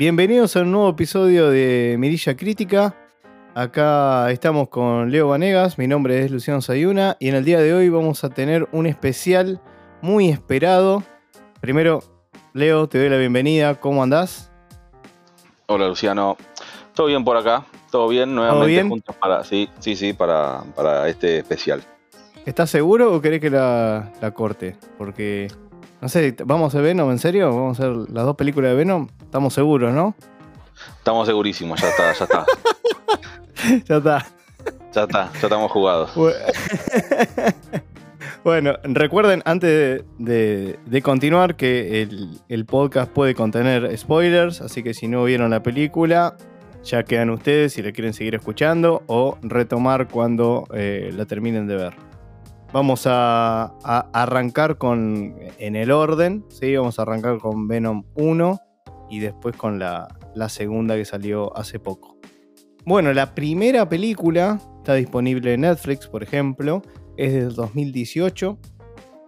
Bienvenidos a un nuevo episodio de Mirilla Crítica. Acá estamos con Leo Vanegas, mi nombre es Luciano Sayuna y en el día de hoy vamos a tener un especial muy esperado. Primero, Leo, te doy la bienvenida, ¿cómo andás? Hola Luciano, todo bien por acá, todo bien, nuevamente bien? juntos para, sí, sí, sí, para, para este especial. ¿Estás seguro o querés que la, la corte? Porque, no sé, ¿vamos a hacer Venom en serio? ¿Vamos a hacer las dos películas de Venom? Estamos seguros, ¿no? Estamos segurísimos, ya está, ya está, ya está. ya está, ya estamos jugados. Bueno, recuerden antes de, de- de continuar que el, el podcast puede contener spoilers, así que si no vieron la película, ya quedan ustedes si la quieren seguir escuchando o retomar cuando eh, la terminen de ver. Vamos a, arrancar con en el orden, ¿sí? Vamos a arrancar con Venom 1 y después con la, la segunda que salió hace poco. Bueno, la primera película está disponible en Netflix, por ejemplo, es del 2018.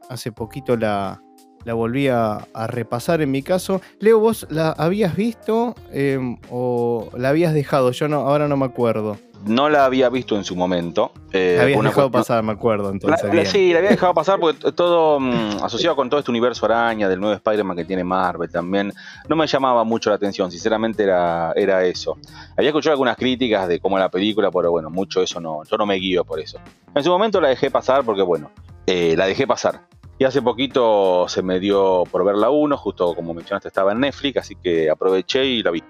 Hace poquito la, la volví a, a repasar en mi caso. Leo, ¿vos la habías visto eh, o la habías dejado? Yo no, ahora no me acuerdo. No la había visto en su momento. eh, la habías una dejado pasar, me acuerdo. Entonces, la- sí, la había dejado pasar porque todo mm, asociado con todo este universo araña, del nuevo Spider-Man que tiene Marvel también, no me llamaba mucho la atención, sinceramente era, era eso. Había escuchado algunas críticas de cómo la película, pero bueno, mucho eso no, yo no me guío por eso. En su momento la dejé pasar porque bueno, eh, la dejé pasar. Y hace poquito se me dio por ver la 1, justo como mencionaste estaba en Netflix, así que aproveché y la vi.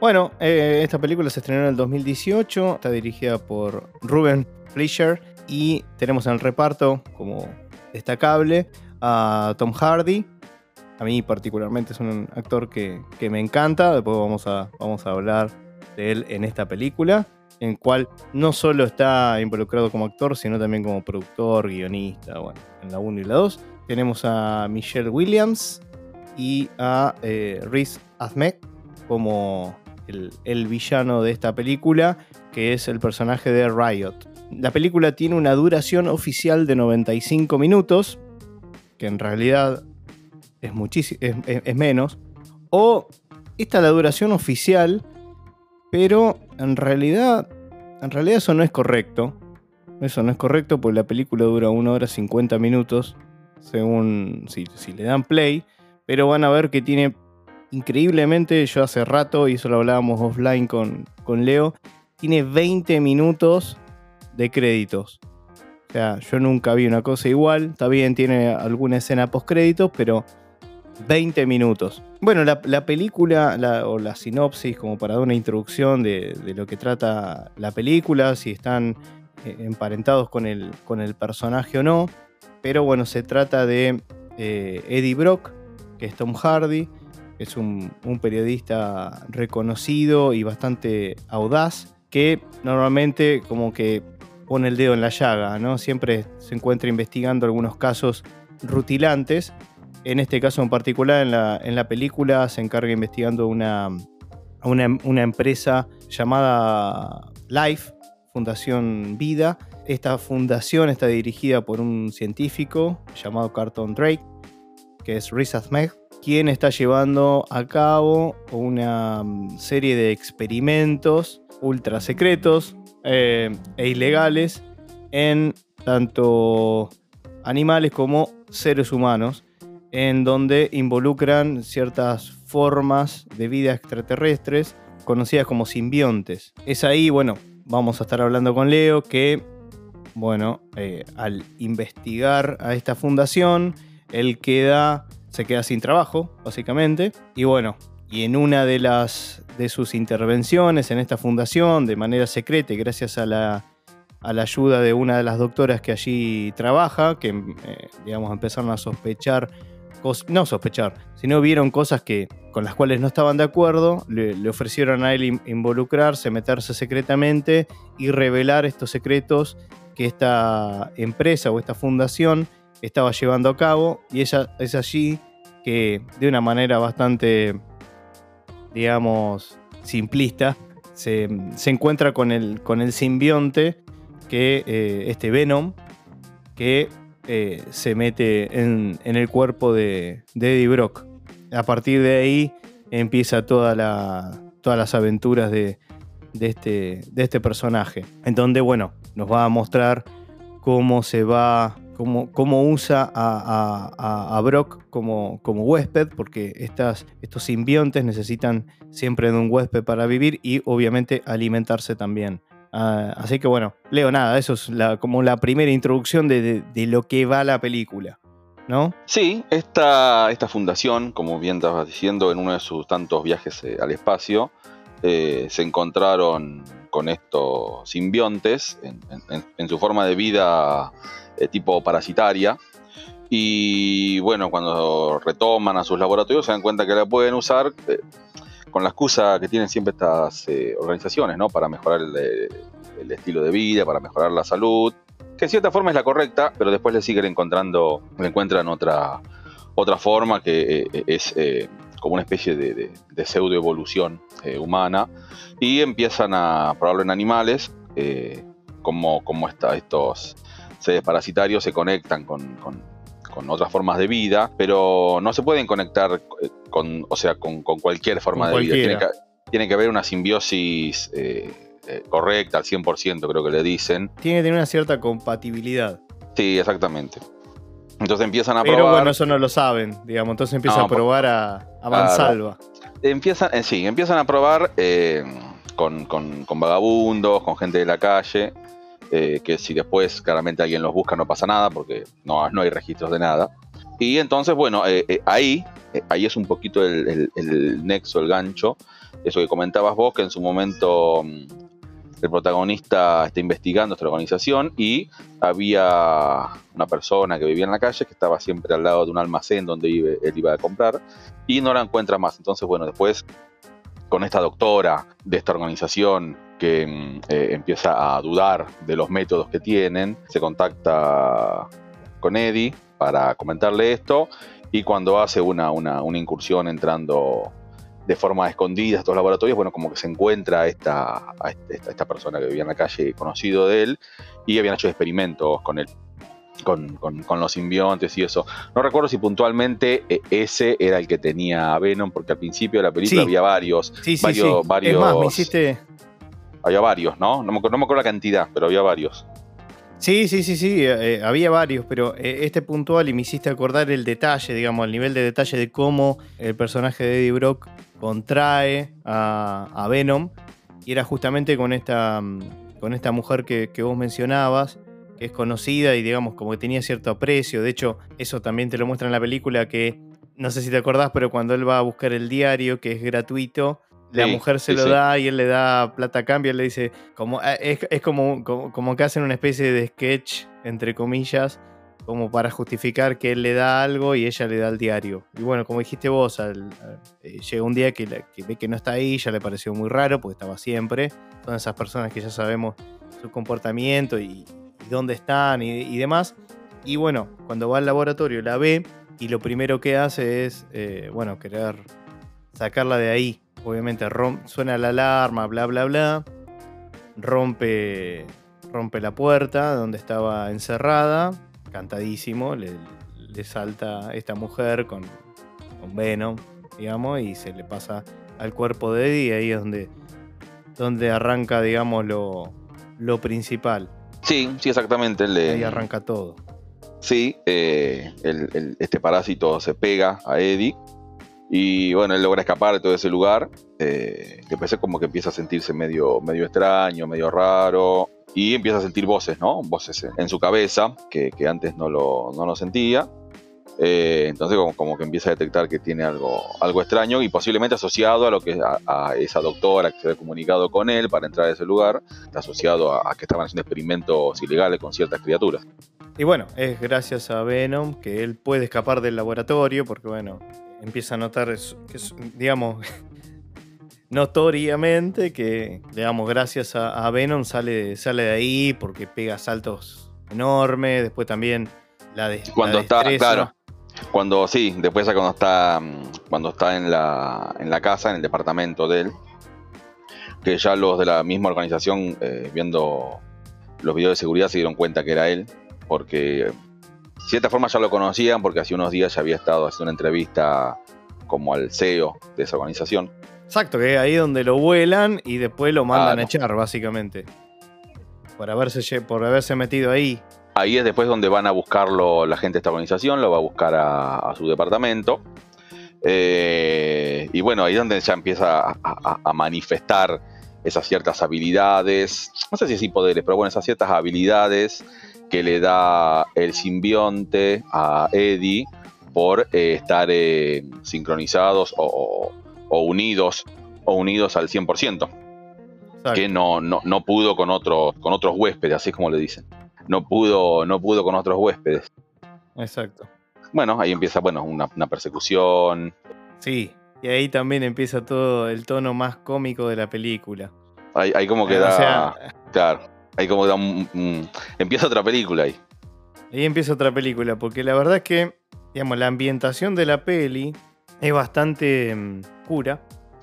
Bueno, eh, esta película se estrenó en el 2018, está dirigida por Ruben Fleischer y tenemos en el reparto como destacable a Tom Hardy. A mí particularmente es un actor que, que me encanta, después vamos a, vamos a hablar de él en esta película, en cual no solo está involucrado como actor, sino también como productor, guionista, bueno, en la 1 y la 2. Tenemos a Michelle Williams y a eh, Riz Ahmed como el, el villano de esta película, que es el personaje de Riot. La película tiene una duración oficial de 95 minutos, que en realidad es, es, es- es menos. O esta es la duración oficial, pero en realidad, en realidad eso no es correcto. Eso no es correcto porque la película dura 1 hora 50 minutos, según si, le dan play. Pero van a ver que tiene increíblemente, yo hace rato, y eso lo hablábamos offline con, con Leo, tiene 20 minutos de créditos. O sea, yo nunca vi una cosa igual. Está bien, tiene alguna escena post créditos, pero 20 minutos. Bueno, la, la película, la- o la sinopsis, como para dar una introducción de, lo que trata la película, si están eh, emparentados con el, personaje o no. Pero bueno, se trata de eh, Eddie Brock, que es Tom Hardy, es un, un periodista reconocido y bastante audaz, que normalmente como que pone el dedo en la llaga, ¿no? Siempre se encuentra investigando algunos casos rutilantes. En este caso en particular, en la, película, se encarga investigando una, una, empresa llamada Life, Fundación Vida. Esta fundación está dirigida por un científico llamado Carlton Drake, que es Riz Ahmed, quien está llevando a cabo una serie de experimentos ultra secretos eh, e ilegales en tanto animales como seres humanos, en donde involucran ciertas formas de vida extraterrestres conocidas como simbiontes. Es ahí, bueno, vamos a estar hablando con Leo que, bueno, eh, al investigar a esta fundación, él queda, se queda sin trabajo, básicamente, y bueno, y en una de las de sus intervenciones en esta fundación, de manera secreta, y gracias a la, a la ayuda de una de las doctoras que allí trabaja, que eh, digamos empezaron a sospechar, no sospechar, sino vieron cosas que con las cuales no estaban de acuerdo, le, ofrecieron a él in- involucrarse, meterse secretamente y revelar estos secretos que esta empresa o esta fundación estaba llevando a cabo y es allí que de una manera bastante digamos simplista se, se encuentra con el, con el simbionte que eh, este Venom que eh, se mete en, el cuerpo de, Eddie Brock. A partir de ahí empieza toda la, todas las aventuras de, este, de este personaje. En donde, bueno, nos va a mostrar cómo se va, cómo, cómo usa a Brock como, como huésped, porque estas, estos simbiontes necesitan siempre de un huésped para vivir y obviamente alimentarse también. Uh, así que bueno, Leo, nada, eso es como la primera introducción de, lo que va la película, ¿no? Sí, esta, esta fundación, como bien estabas diciendo, en uno de sus tantos viajes eh, al espacio, eh, se encontraron con estos simbiontes en, su forma de vida eh, tipo parasitaria. Y bueno, cuando retoman a sus laboratorios se dan cuenta que la pueden usar con la excusa que tienen siempre estas eh, organizaciones, ¿no? Para mejorar el, el, estilo de vida, para mejorar la salud, que en cierta forma es la correcta, pero después le siguen encontrando, le encuentran otra, otra forma que eh, es eh, como una especie de, de, de pseudo evolución eh, humana y empiezan a probarlo en animales, como, como está, estos seres parasitarios se conectan con, con con otras formas de vida, pero no se pueden conectar con, o sea, con, con cualquier forma con de vida. Tiene que, tiene que, haber una simbiosis eh, eh, correcta al 100%, creo que le dicen. Tiene que tener una cierta compatibilidad. Sí, exactamente. Entonces empiezan a pero probar. Pero bueno, eso no lo saben, digamos. Entonces empiezan no, a probar a, a mansalva. Empiezan, eh, sí, empiezan a probar eh, con vagabundos, con gente de la calle. Eh, que si después claramente alguien los busca no pasa nada porque no, no hay registros de nada. Y entonces, bueno, eh, eh, ahí, ahí es un poquito el, el, nexo, el gancho, eso que comentabas vos, que en su momento mm, el protagonista está investigando esta organización y había una persona que vivía en la calle que estaba siempre al lado de un almacén donde él iba a comprar y no la encuentra más. Entonces, bueno, después con esta doctora de esta organización que eh, empieza a dudar de los métodos que tienen, se contacta con Eddie para comentarle esto y cuando hace una, una, una incursión entrando de forma escondida a estos laboratorios, bueno, como que se encuentra a esta, a esta, esta, persona que vivía en la calle, conocido de él, y habían hecho experimentos con él. Con, con, con, los simbiontes y eso. No recuerdo si puntualmente ese era el que tenía a Venom, porque al principio de la película sí. había varios. Sí, sí, varios, sí. varios Es más, me hiciste, había varios, ¿no? No me, acuerdo la cantidad, pero había varios. Sí, sí, sí, sí, eh, había varios, pero eh, este puntual y me hiciste acordar el detalle, digamos, el nivel de detalle de cómo el personaje de Eddie Brock contrae a, a Venom y era justamente con esta, mm, con esta mujer que, que, vos mencionabas, que es conocida y digamos como que tenía cierto aprecio, de hecho eso también te lo muestra en la película que, no sé si te acordás, pero cuando él va a buscar el diario, que es gratuito, la sí, mujer se sí, lo da y él le da plata a cambio, él le dice, como, eh, es, es como, como, como, que hacen una especie de sketch, entre comillas, como para justificar que él le da algo y ella le da el diario. Y bueno, como dijiste vos, al, al, eh, llega un día que, que, ve que no está ahí, ya le pareció muy raro, porque estaba siempre. Son esas personas que ya sabemos su comportamiento y, y dónde están y, y, demás. Y bueno, cuando va al laboratorio la ve y lo primero que hace es, eh, bueno, querer sacarla de ahí obviamente suena la alarma, bla, bla, bla. Rompe, rompe la puerta donde estaba encerrada, cantadísimo, le, le salta esta mujer con, con, Venom, digamos, y se le pasa al cuerpo de Eddie, y ahí es donde, donde arranca, digamos, lo, lo principal. Sí, sí, exactamente. Ahí arranca todo. Sí, eh, el, el, este parásito se pega a Eddie y bueno, él logra escapar de todo ese lugar. Eh, que parece como que empieza a sentirse medio, medio extraño, medio raro. Y empieza a sentir voces, ¿no? Voces en su cabeza, que, que antes no lo, no lo sentía. Eh, entonces como, como, que empieza a detectar que tiene algo, algo extraño y posiblemente asociado a lo que a, a, esa doctora que se había comunicado con él para entrar a ese lugar, está asociado a, a que estaban haciendo experimentos ilegales con ciertas criaturas. Y bueno, es gracias a Venom que él puede escapar del laboratorio porque bueno, empieza a notar que, digamos, notoriamente que, digamos, gracias a, a, Venom sale, sale de ahí porque pega saltos enormes, después también la de Cuando la está, claro, cuando sí, después cuando está cuando está en la, en la casa, en el departamento de él, que ya los de la misma organización, eh, viendo los videos de seguridad, se dieron cuenta que era él, porque cierta forma ya lo conocían, porque hace unos días ya había estado haciendo una entrevista como al CEO de esa organización. Exacto, que es ahí donde lo vuelan y después lo mandan a echar, básicamente. Por haberse, por haberse metido ahí. Ahí es después donde van a buscarlo la gente de esta organización, lo va a buscar a, su departamento. Eh, y bueno, ahí es donde ya empieza a, manifestar esas ciertas habilidades, no sé si es poderes, pero bueno, esas ciertas habilidades que le da el simbionte a Eddie por eh, estar eh, sincronizados o, unidos o unidos al 100%. Que no, no, pudo con, otros con otros huéspedes, así es como le dicen. No pudo, no pudo con otros huéspedes. Exacto. Bueno, ahí empieza bueno, una, persecución. Sí, y ahí también empieza todo el tono más cómico de la película. Ahí, como que da. claro, ahí como da empieza otra película ahí. Ahí empieza otra película, porque la verdad es que, digamos, la ambientación de la peli es bastante mm, pura.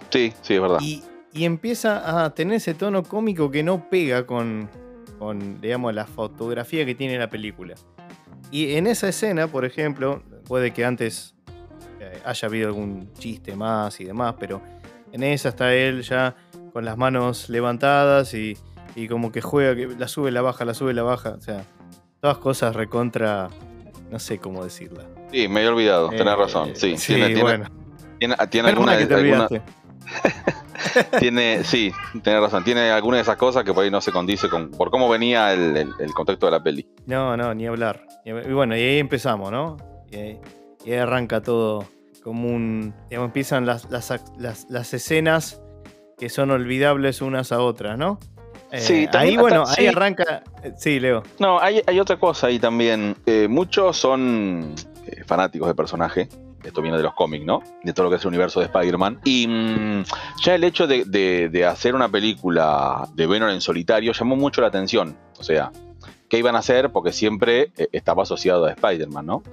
Sí, sí, es verdad. Y, empieza a tener ese tono cómico que no pega con, con, digamos, la fotografía que tiene la película. Y en esa escena, por ejemplo, puede que antes eh, haya habido algún chiste más y demás, pero en esa está él ya con las manos levantadas y, y como que juega, que la sube, la baja, la sube, la baja. O sea, todas cosas recontra, no sé cómo decirla. Sí, me he olvidado, tenés eh, razón. Sí, sí tiene, bueno. Tiene, tiene alguna, que te tiene, sí, tenés razón. Tiene alguna de esas cosas que por ahí no se condice con por cómo venía el, contexto de la peli. No, no, ni hablar. Y bueno, y ahí empezamos, ¿no? Y ahí, arranca todo como un. Digamos, empiezan las, las, las escenas que son olvidables unas a otras, ¿no? Sí, eh, ahí, bueno, ahí arranca. Sí, Leo. No, hay, otra cosa ahí también. Eh, muchos son eh, fanáticos de personaje. Esto viene de los cómics, ¿no? De todo lo que es el universo de Spider-Man. Y mm, ya el hecho de, hacer una película de Venom en solitario llamó mucho la atención. O sea, ¿qué iban a hacer? Porque siempre estaba asociado a Spider-Man, ¿no?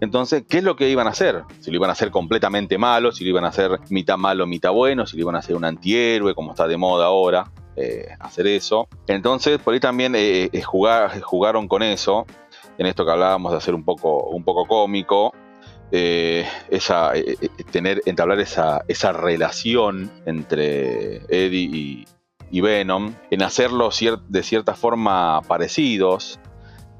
Entonces, ¿qué es lo que iban a hacer? Si lo iban a hacer completamente malo, si lo iban a hacer mitad malo, mitad bueno, si lo iban a hacer un antihéroe, como está de moda ahora. Eh, hacer eso. Entonces, por ahí también eh, eh, jugaron con eso, en esto que hablábamos de hacer un poco, un poco cómico, esa, tener, entablar esa, relación entre Eddie y, Venom, en hacerlos de cierta forma parecidos,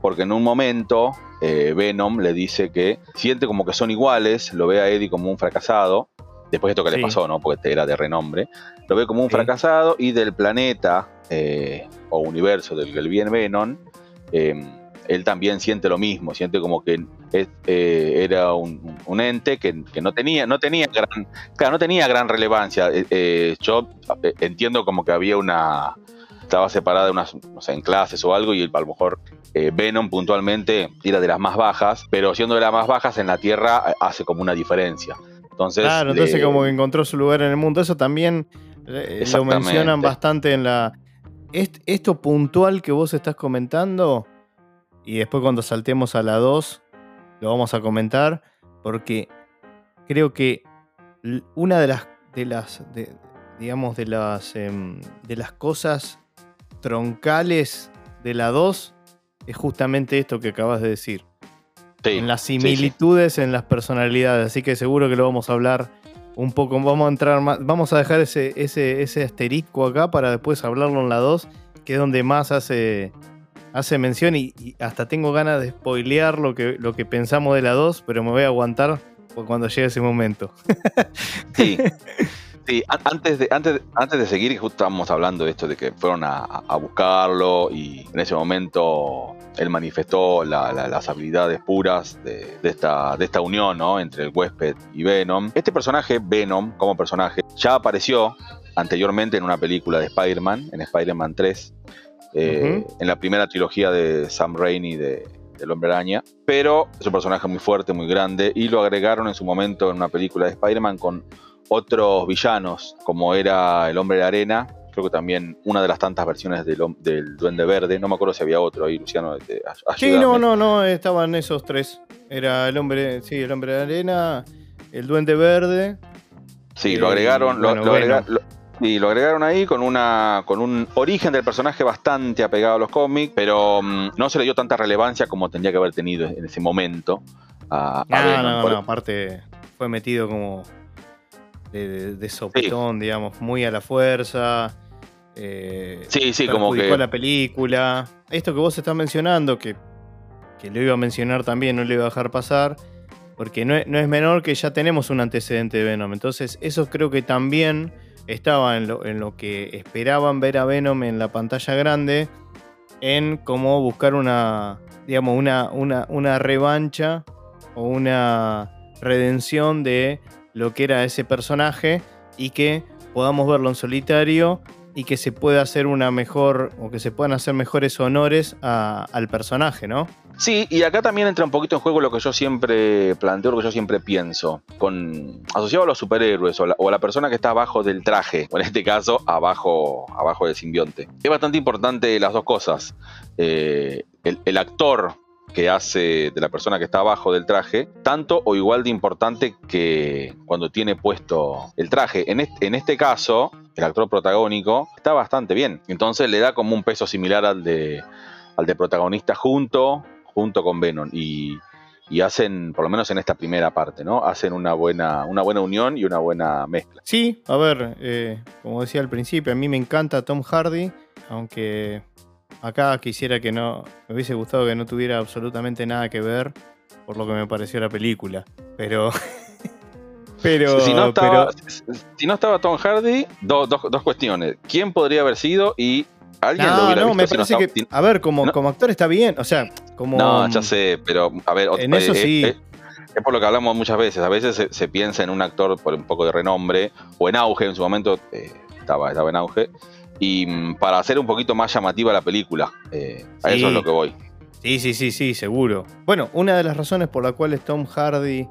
porque en un momento Venom le dice que siente como que son iguales, lo ve a Eddie como un fracasado, después de esto que le pasó, ¿no? Porque era de renombre, lo ve como un fracasado y del planeta eh, o universo del que viene Venom, em, él también siente lo mismo, siente como que eh, era un, ente que, no tenía, no tenía gran, claro, no tenía gran relevancia. Eh, yo entiendo como que había una, estaba separada unas, no sé, en clases o algo y a lo mejor Venom puntualmente era de las más bajas, pero siendo de las más bajas en la Tierra hace como una diferencia. Entonces, claro, entonces como que encontró su lugar en el mundo. Eso también eh, lo mencionan bastante en la... esto puntual que vos estás comentando, y después cuando saltemos a la 2, lo vamos a comentar, porque creo que una de las, de las digamos, de las, em, de las cosas troncales de la 2 es justamente esto que acabas de decir en las similitudes en las personalidades. Así que seguro que lo vamos a hablar un poco. Vamos a entrar más. Vamos a dejar ese, ese, ese asterisco acá para después hablarlo en la 2, que es donde más hace, hace mención. Y, hasta tengo ganas de spoilear lo que, lo que pensamos de la 2, pero me voy a aguantar cuando llegue ese momento. Sí. Sí, antes de, antes, antes de seguir, justo estábamos hablando de esto, de que fueron a, buscarlo y en ese momento él manifestó las habilidades puras de, esta, de esta unión ¿no? entre el huésped y Venom. Este personaje, Venom, como personaje, ya apareció anteriormente en una película de Spider-Man, en Spider-Man 3, eh, en la primera trilogía de Sam Raimi de, del Hombre Araña, pero es un personaje muy fuerte, muy grande, y lo agregaron en su momento en una película de Spider-Man con otros villanos, como era el Hombre de Arena, creo que también una de las tantas versiones del, del Duende Verde, no me acuerdo si había otro ahí, Luciano. sí, no, no, no, estaban esos tres. Era el hombre, sí, el hombre de arena, el Duende Verde. Sí, lo agregaron, lo, y lo agregaron ahí con una con un origen del personaje bastante apegado a los cómics, pero mm, no se le dio tanta relevancia como tendría que haber tenido en ese momento. A, no, no, no, aparte fue metido como de, sopetón, digamos, muy a la fuerza. Eh, sí, sí, como que. la película. Esto que vos estás mencionando, que, que lo iba a mencionar también, no le iba a dejar pasar, porque no, es menor que ya tenemos un antecedente de Venom. Entonces, eso creo que también estaba en lo, en lo que esperaban ver a Venom en la pantalla grande, en cómo buscar una, digamos, una, una, una revancha o una redención de lo que era ese personaje y que podamos verlo en solitario y que se pueda hacer una mejor o que se puedan hacer mejores honores al personaje, ¿no? Sí, y acá también entra un poquito en juego lo que yo siempre planteo, lo que yo siempre pienso, con asociado a los superhéroes o, a la persona que está abajo del traje, o en este caso abajo, abajo del simbionte. Es bastante importante las dos cosas. Eh, el actor que hace de la persona que está abajo del traje, tanto o igual de importante que cuando tiene puesto el traje. En este, en este caso, el actor protagónico está bastante bien. Entonces le da como un peso similar al de, al de protagonista junto, junto con Venom. Y, hacen, por lo menos en esta primera parte, ¿no? Hacen una buena, una buena unión y una buena mezcla. Sí, a ver, eh, como decía al principio, a mí me encanta Tom Hardy, aunque Acá quisiera que no. Me hubiese gustado que no tuviera absolutamente nada que ver por lo que me pareció la película. Pero. pero, si, no estaba, si no estaba Tom Hardy, dos cuestiones. ¿Quién podría haber sido y alguien lo hubiera no, me parece que. A ver, como, como actor está bien. O sea, como. No, ya sé, pero a ver. En eso eh, sí. Eh, es por lo que hablamos muchas veces. A veces se, piensa en un actor por un poco de renombre o en auge. En su momento eh, estaba, estaba en auge y mm, para hacer un poquito más llamativa la película. Eh, a eso es lo que voy. Sí, sí, sí, sí, seguro. Bueno, una de las razones por la cual Tom Hardy,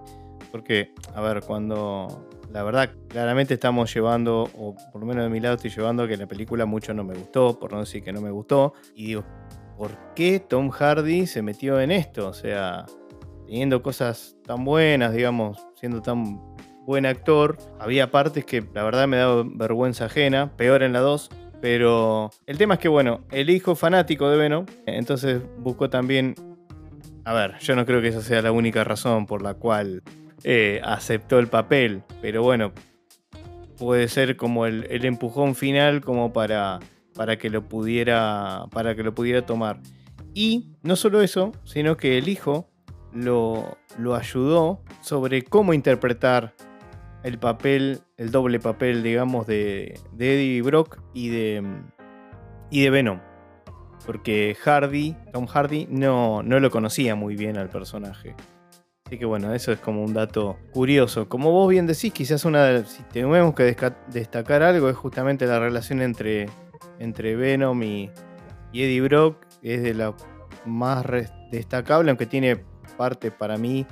porque, a ver, cuando la verdad, claramente estamos llevando, o por lo menos de mi lado estoy llevando que la película mucho no me gustó, por no decir que no me gustó. Y digo, ¿por qué Tom Hardy se metió en esto? O sea, teniendo cosas tan buenas, digamos, siendo tan buen actor, había partes que la verdad me daba vergüenza ajena, peor en la 2, pero el tema es que, bueno, el hijo fanático de Venom, entonces buscó también. A ver, yo no creo que esa sea la única razón por la cual eh, aceptó el papel, pero bueno, puede ser como el, empujón final como para, para, que lo pudiera, para que lo pudiera tomar. Y no solo eso, sino que el hijo lo, lo ayudó sobre cómo interpretar el papel, el doble papel, digamos, de, Eddie Brock y de, y de Venom. Porque Hardy, Tom Hardy, no, no lo conocía muy bien al personaje. Así que bueno, eso es como un dato curioso. Como vos bien decís, quizás una de, si tenemos que destacar algo es justamente la relación entre, entre Venom y, Eddie Brock. Es de la más destacable, aunque tiene parte para mí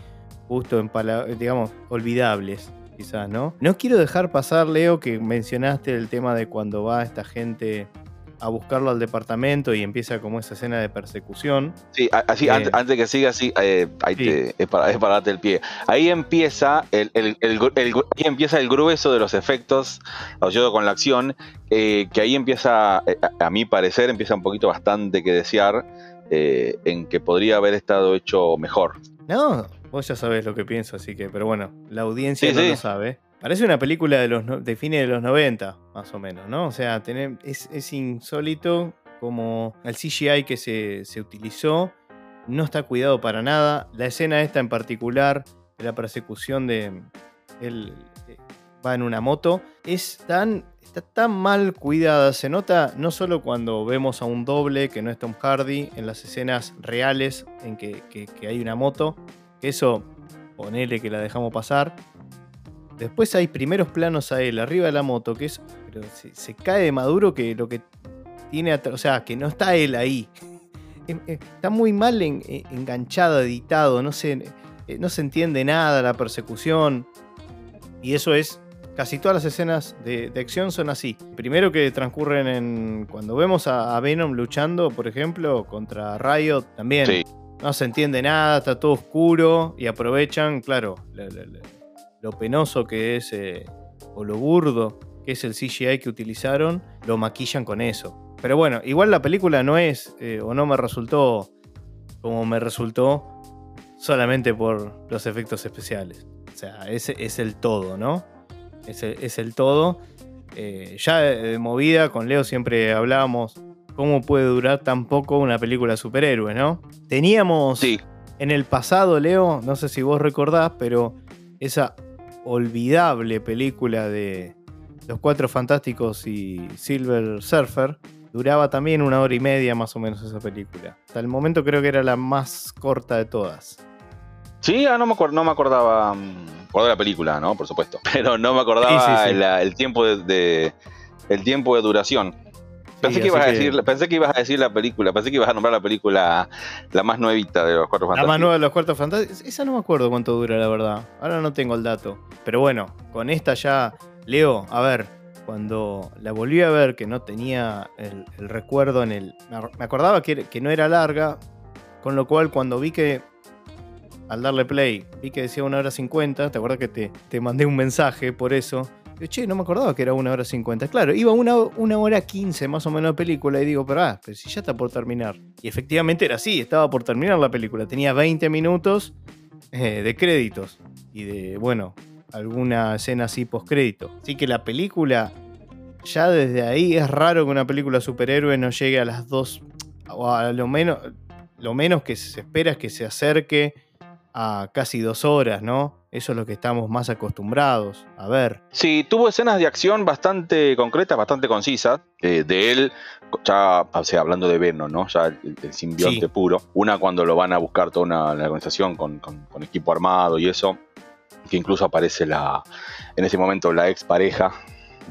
justo en digamos, olvidables quizás, ¿no? No quiero dejar pasar, Leo, que mencionaste el tema de cuando va esta gente a buscarlo al departamento y empieza como esa escena de persecución. Sí, así, eh, antes, que siga así, eh, ahí Te, es, para, darte el pie. Ahí empieza el, empieza el grueso de los efectos asociados con la acción, eh, que ahí empieza, a mi parecer, empieza un poquito bastante que desear, en que podría haber estado hecho mejor. No, Vos ya sabés lo que pienso, así que, pero bueno, la audiencia no lo sabe. Parece una película de, los, de fines de los 90, más o menos, ¿no? O sea, es, insólito como el CGI que se, utilizó no está cuidado para nada. La escena esta en particular, de la persecución de... Él eh, va en una moto, es tan, está tan mal cuidada. Se nota no solo cuando vemos a un doble, que no es Tom Hardy, en las escenas reales en que hay una moto, eso, ponele que la dejamos pasar. Después hay primeros planos a él arriba de la moto, que es. Pero se, cae de maduro que lo que tiene O sea, que no está él ahí. Está muy mal eh, enganchado, editado. No se, eh, no se entiende nada la persecución. Y eso es. Casi todas las escenas de, acción son así. Primero que transcurren en. Cuando vemos a, Venom luchando, por ejemplo, contra Riot, también no se entiende nada, está todo oscuro y aprovechan, claro, lo, penoso que es eh, o lo burdo que es el CGI que utilizaron, lo maquillan con eso. Pero bueno, igual la película no es eh, o no me resultó como me resultó solamente por los efectos especiales. O sea, ese es el todo, ¿no? es el, es el todo. Eh, ya de, de movida, con Leo siempre hablábamos cómo puede durar tan poco una película de superhéroes, ¿no? Teníamos Sí, en el pasado, Leo, no sé si vos recordás, pero esa olvidable película de Los Cuatro Fantásticos y Silver Surfer duraba también una hora y media más o menos esa película. Hasta el momento creo que era la más corta de todas. sí, ah, no, me no me acordaba. mm, acordaba de la película, ¿no? Por supuesto. Pero no me acordaba Sí, sí, sí. la- el tiempo de, de- el tiempo de duración. Pensé, Sí, que ibas a que- decir, pensé que ibas a decir la película, pensé que ibas a nombrar la película la más nuevita de los cuatro La fantásticos. más nueva de los Cuatro Fantásticos. Esa no me acuerdo cuánto dura, la verdad. Ahora no tengo el dato. Pero bueno, con esta ya. Leo, a ver, cuando la volví a ver, que no tenía el, el recuerdo en el. Me acordaba que, que no era larga. Con lo cual, cuando vi que. Al darle play, vi que decía una hora 50. ¿Te acuerdas que te, te mandé un mensaje por eso? Digo, che, no me acordaba que era una hora 50. Claro, iba una, una hora 15 más o menos de película. Y digo, pero, ah, pero si ya está por terminar. Y efectivamente era así, estaba por terminar la película. Tenía 20 minutos eh, de créditos. Y de, bueno, alguna escena así postcrédito. Así que la película, ya desde ahí es raro que una película superhéroe no llegue a las dos. O a lo menos, lo menos que se espera es que se acerque a casi dos horas, ¿no? Eso es lo que estamos más acostumbrados a ver. Sí, tuvo escenas de acción bastante concretas, bastante concisas. eh, de él, ya, o sea, hablando de Venom, ¿no? Ya el, el simbionte Sí. puro. Una cuando lo van a buscar toda una, una organización con, con- con equipo armado y eso. Que incluso aparece la, en ese momento la ex pareja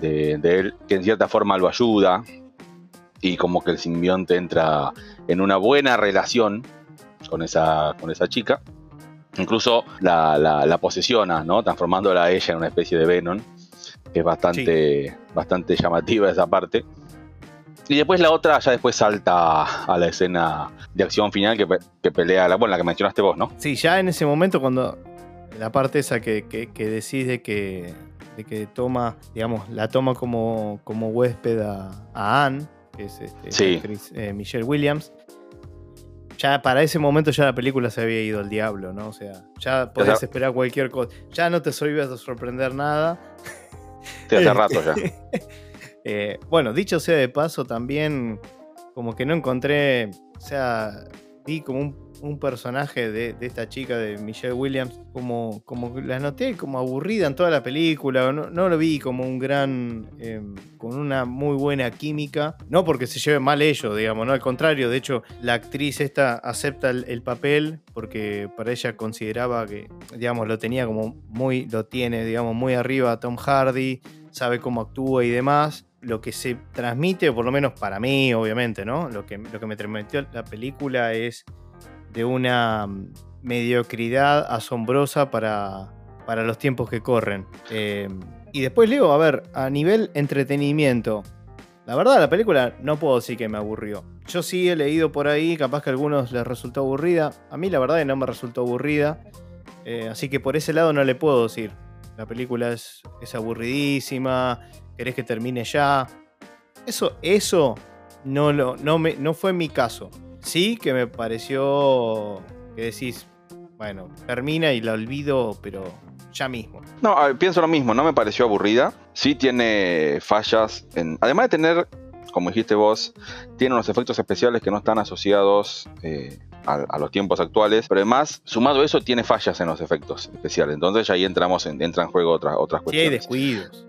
de, de él, que en cierta forma lo ayuda. Y como que el simbionte entra en una buena relación con esa, con esa chica. Incluso la, la, la posesiona, ¿no? Transformándola a ella en una especie de Venom. Que es bastante, bastante llamativa esa parte. Y después la otra ya después salta a la escena de acción final que, pe- que pelea, la, bueno, la que mencionaste vos, ¿no? Sí, ya en ese momento cuando la parte esa que, que, que decís de que, de que toma, digamos, la toma como, como huésped a, a Anne, que es este, Sí. la actriz, eh, Michelle Williams, ya para ese momento ya la película se había ido al diablo, ¿no? O sea, ya podías esperar cualquier cosa. Ya no te ibas a sorprender nada. Sí, hace rato ya. Eh, bueno, dicho sea de paso, también como que no encontré, o sea, vi como un, un personaje de, esta chica, de Michelle Williams, como, como la noté como aburrida en toda la película, no, no lo vi como un gran, eh, con una muy buena química, no porque se lleve mal ellos, digamos, no, al contrario, de hecho, la actriz esta acepta el, el papel porque para ella consideraba que, digamos, lo tenía como muy, lo tiene, digamos, muy arriba a Tom Hardy, sabe cómo actúa y demás. Lo que se transmite, por lo menos para mí, obviamente, ¿no? Lo que, lo que me transmitió la película es de una mediocridad asombrosa para, para los tiempos que corren. Eh, y después leo, a ver, a nivel entretenimiento, la verdad la película no puedo decir que me aburrió. Yo sí he leído por ahí, capaz que a algunos les resultó aburrida. A mí la verdad no me resultó aburrida. Eh, así que por ese lado no le puedo decir. La película es, es aburridísima, querés que termine ya. Eso, eso no, lo, no, me, no fue mi caso. Sí que me pareció que decís, bueno, termina y la olvido, pero ya mismo. No, ver, pienso lo mismo, no me pareció aburrida. Sí tiene fallas. En, además de tener, como dijiste vos, tiene unos efectos especiales que no están asociados eh, a, a los tiempos actuales. Pero además, sumado a eso, tiene fallas en los efectos especiales. Entonces ahí entramos en, entra en juego otras, otras Sí hay cuestiones. descuidos.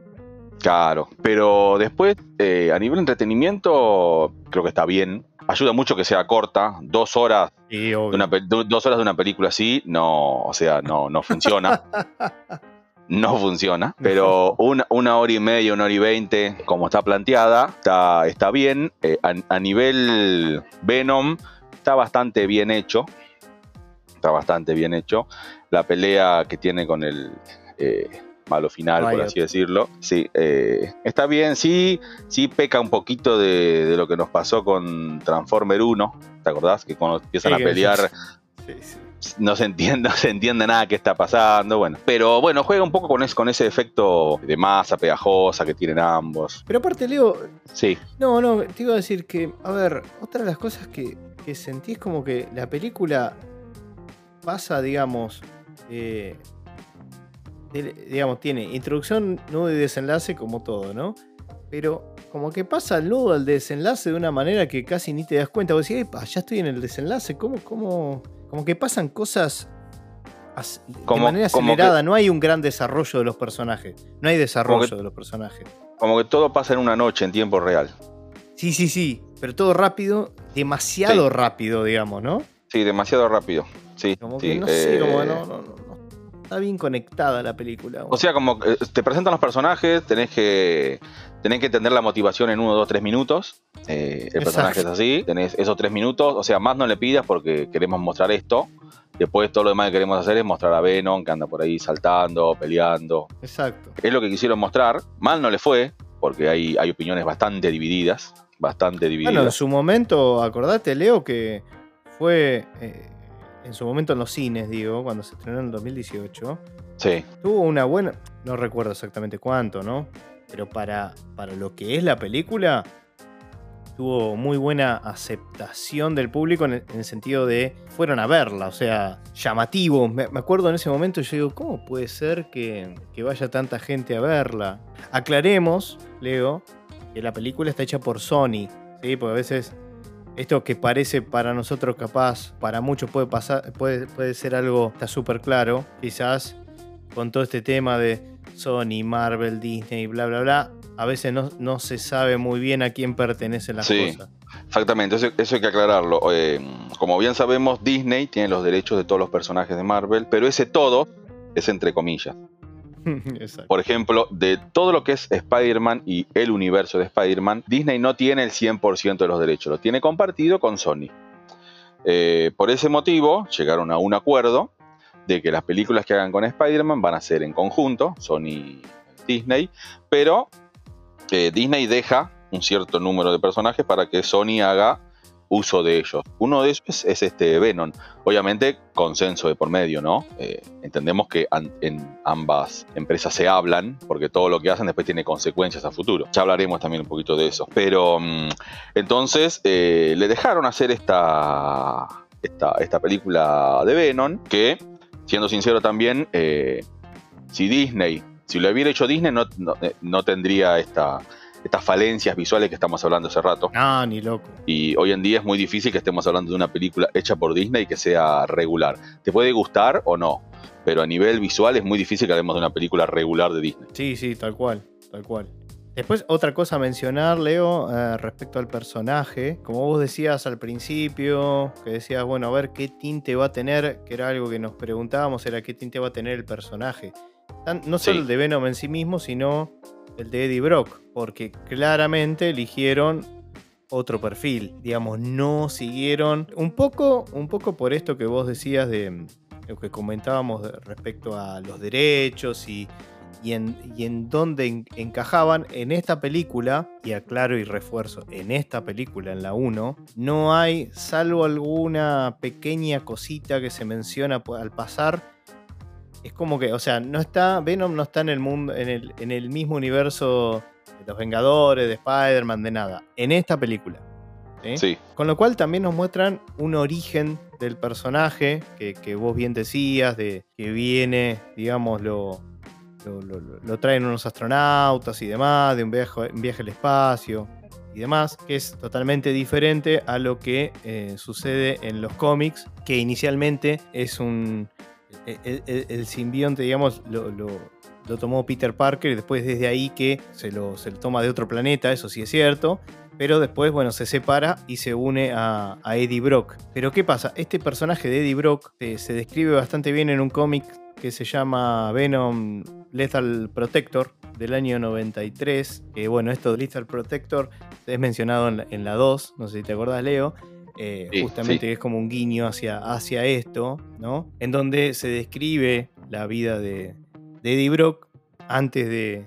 Claro, pero después, eh, a nivel entretenimiento, creo que está bien. Ayuda mucho que sea corta, dos horas Sí, de una, dos horas de una película así, no, o sea, no, no funciona. no funciona. Pero una, una hora y media, una hora y veinte, como está planteada, está, está bien. Eh, a, a nivel Venom, está bastante bien hecho. Está bastante bien hecho. La pelea que tiene con el eh, malo final, por así decirlo. Sí, eh, está bien. Sí, sí peca un poquito de, de lo que nos pasó con Transformer 1. ¿Te acordás? Que cuando empiezan Sí, a pelear Sí, sí. no se entiende, no se entiende nada que está pasando, bueno. Pero bueno, juega un poco con, ese- con ese efecto de masa pegajosa que tienen ambos. Pero aparte, Leo, Sí, No, no, te iba a decir que, a ver, otra de las cosas que, que sentí es como que la película pasa, digamos, eh, digamos, tiene introducción, nudo y desenlace como todo, ¿no? Pero como que pasa el nudo al desenlace de una manera que casi ni te das cuenta. Vos decís, ya estoy en el desenlace, ¿cómo, cómo? Como que pasan cosas de manera acelerada, no hay un gran desarrollo de los personajes. No hay desarrollo de los personajes. Como que todo pasa en una noche, en tiempo real. Sí, sí, sí. Pero todo rápido, demasiado rápido, digamos, ¿no? Sí, demasiado rápido. Sí. Como que no sé, como eh, no, no, no, está bien conectada la película. O sea, como eh, te presentan los personajes, tenés que, tenés que entender la motivación en uno, dos, tres minutos. Eh, el personaje es así, tenés esos tres minutos, o sea, más no le pidas porque queremos mostrar esto. Después todo lo demás que queremos hacer es mostrar a Venom que anda por ahí saltando, peleando. Exacto. Es lo que quisieron mostrar. Mal no le fue, porque hay, hay opiniones bastante divididas. Bastante divididas. Bueno, en su momento, acordate, Leo, que fue eh, en su momento en los cines, digo, cuando se estrenó en el 2018. Sí. Tuvo una buena. No recuerdo exactamente cuánto, ¿no? Pero para, para lo que es la película, tuvo muy buena aceptación del público en el, sentido de fueron a verla, o sea, llamativo. Me, acuerdo en ese momento, yo digo, ¿cómo puede ser que, vaya tanta gente a verla? Aclaremos, Leo, que la película está hecha por Sony, ¿sí? Porque a veces esto que parece para nosotros capaz, para muchos puede pasar, puede, puede ser algo, está súper claro, quizás con todo este tema de Sony, Marvel, Disney, bla, bla, bla, a veces no, se sabe muy bien a quién pertenecen las sí, cosas. Exactamente, eso, hay que aclararlo. Eh, como bien sabemos, Disney tiene los derechos de todos los personajes de Marvel, pero ese todo es entre comillas. Por ejemplo, de todo lo que es Spider-Man y el universo de Spider-Man, Disney no tiene el 100% de los derechos, lo tiene compartido con Sony. Eh, por ese motivo, llegaron a un acuerdo de que las películas que hagan con Spider-Man van a ser en conjunto, Sony Disney, pero eh, Disney deja un cierto número de personajes para que Sony haga uso de ellos. Uno de ellos es, este Venom. Obviamente, consenso de por medio, ¿no? Eh, entendemos que en ambas empresas se hablan, porque todo lo que hacen después tiene consecuencias a futuro. Ya hablaremos también un poquito de eso. Pero mm, entonces eh, le dejaron hacer esta, esta, película de Venom, que siendo sincero también, eh, si Disney, si lo hubiera hecho Disney, no, no, tendría esta, estas falencias visuales que estamos hablando hace rato. No, ni loco. Y hoy en día es muy difícil que estemos hablando de una película hecha por Disney que sea regular. Te puede gustar o no, pero a nivel visual es muy difícil que hablemos de una película regular de Disney. Sí, sí, tal cual, tal cual. Después, otra cosa a mencionar, Leo, eh, respecto al personaje. Como vos decías al principio, que decías, bueno, a ver qué tinte va a tener, que era algo que nos preguntábamos, era qué tinte va a tener el personaje. No solo el de Venom en sí mismo, sino el de Eddie Brock, porque claramente eligieron otro perfil. Digamos, no siguieron. Un poco, un poco por esto que vos decías de lo que comentábamos respecto a los derechos y y en, dónde encajaban en esta película, y aclaro y refuerzo, en esta película, en la 1, no hay, salvo alguna pequeña cosita que se menciona al pasar, es como que, o sea, no está, Venom no está en el mundo, en el, en el mismo universo de los Vengadores, de Spider-Man, de nada, en esta película. ¿sí? Con lo cual también nos muestran un origen del personaje que, que vos bien decías, de que viene, digamos, lo, lo, traen unos astronautas y demás, de un viaje, un viaje al espacio y demás, que es totalmente diferente a lo que eh, sucede en los cómics, que inicialmente es un... El, simbionte, digamos, lo, tomó Peter Parker y después desde ahí que se lo, se toma de otro planeta, eso sí es cierto, pero después, bueno, se separa y se une a, Eddie Brock. Pero ¿qué pasa? Este personaje de Eddie Brock eh, se describe bastante bien en un cómic que se llama Venom Lethal Protector del año 93. Que bueno, esto de Lethal Protector es mencionado en la, 2, no sé si te acordás, Leo. Eh, justamente es como un guiño hacia, hacia esto, ¿no? En donde se describe la vida de, Eddie Brock antes de,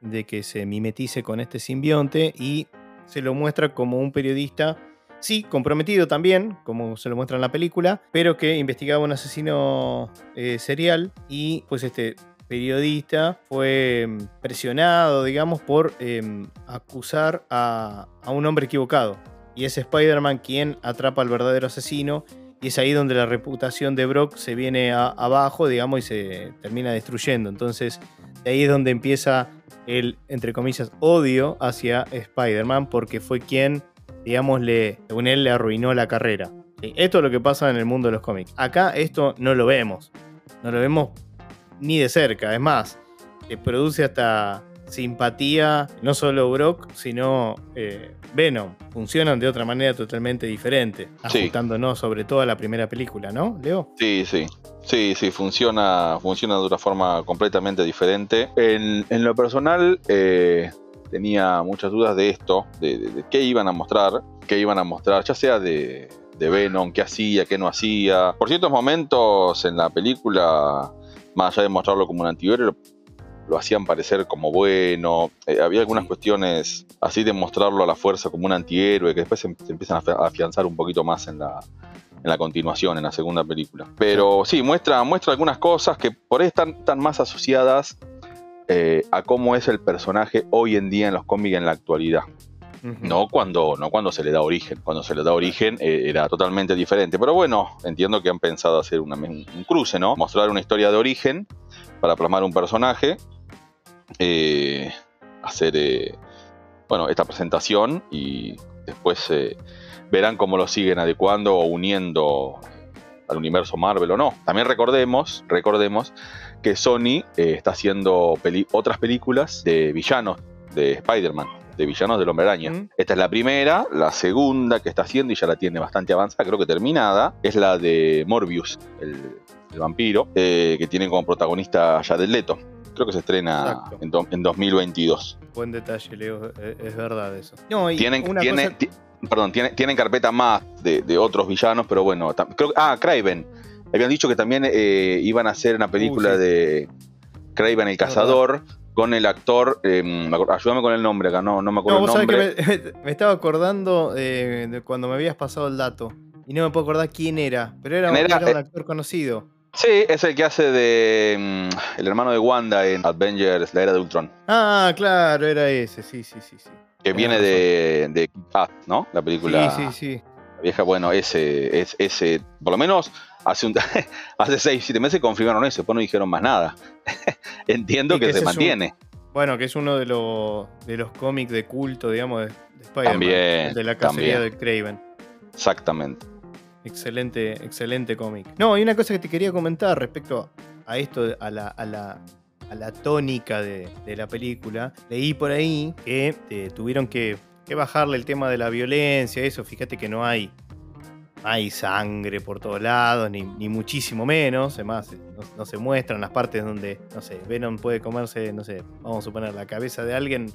de que se mimetice con este simbionte y se lo muestra como un periodista Sí, comprometido también, como se lo muestra en la película, pero que investigaba un asesino eh, serial y pues este periodista fue em, presionado, digamos, por em, acusar a, un hombre equivocado. Y es Spider-Man quien atrapa al verdadero asesino y es ahí donde la reputación de Brock se viene abajo, digamos, y se termina destruyendo. Entonces, de ahí es donde empieza el, entre comillas, odio hacia Spider-Man, porque fue quien, digamos, le, según él, le arruinó la carrera. Esto es lo que pasa en el mundo de los cómics. Acá esto no lo vemos. No lo vemos ni de cerca. Es más, te produce hasta simpatía, no solo Brock, sino eh, Venom. Funcionan de otra manera totalmente diferente, ajustándonos sobre todo a la primera película, ¿no, Leo? Sí, sí. Sí, sí, funciona, funciona de otra forma completamente diferente. En, lo personal, eh, tenía muchas dudas de esto, de, qué iban a mostrar, qué iban a mostrar, ya sea de, de Venom, qué hacía, qué no hacía. Por ciertos momentos en la película, más allá de mostrarlo como un antihéroe, lo hacían parecer como bueno. Eh, había algunas cuestiones así de mostrarlo a la fuerza como un antihéroe que después se, empiezan a afianzar un poquito más en la, en la continuación, en la segunda película. Pero sí, muestra, muestra algunas cosas que por ahí están, más asociadas eh, a cómo es el personaje hoy en día en los cómics en la actualidad. No cuando, no cuando se le da origen. Cuando se le da origen eh, era totalmente diferente. Pero bueno, entiendo que han pensado hacer un cruce, ¿no? Mostrar una historia de origen para plasmar un personaje eh, hacer eh, bueno, esta presentación y después eh, verán cómo lo siguen adecuando o uniendo al universo Marvel o no. También recordemos, recordemos que Sony está haciendo otras películas de villanos de Spider-Man, de villanos del Hombre Araña. Esta es la primera, la segunda que está haciendo y ya la tiene bastante avanzada, creo que terminada, es la de Morbius, el, vampiro, que tiene como protagonista Jared Leto creo que se estrena en, 2022. Buen detalle, Leo, e-, es, verdad eso. tienen, perdón, tienen, carpeta más de, otros villanos, pero bueno, creo ah, Craven. Habían dicho que también eh, iban a hacer una película uh, de Craven el cazador con el actor, em, ayúdame con el nombre acá, no, no me acuerdo el nombre. Que me, estaba acordando eh, de cuando me habías pasado el dato y no me puedo acordar quién era, pero era, un eh, actor conocido. Sí, es el que hace de mm, el hermano de Wanda en Avengers, la era de Ultron. Ah, claro, era ese, sí, sí, sí. sí. Que viene de, de ¿no? La película. Sí, sí, sí. vieja, bueno, ese, es, ese, por lo menos hace, un, hace seis, siete meses confirmaron eso, después no dijeron más nada. Entiendo que, se mantiene. bueno, que es uno de los, de los cómics de culto, digamos, de, Spider-Man. También. De la cacería de Craven. Exactamente. Excelente, excelente cómic. No, hay una cosa que te quería comentar respecto a esto, a la, a la, a la tónica de, la película. Leí por ahí que eh, tuvieron que, bajarle el tema de la violencia, eso. Fíjate que no hay, hay sangre por todos lados, ni, muchísimo menos. Además, no, no, se muestran las partes donde, no sé, Venom puede comerse, no sé, vamos a suponer, la cabeza de alguien.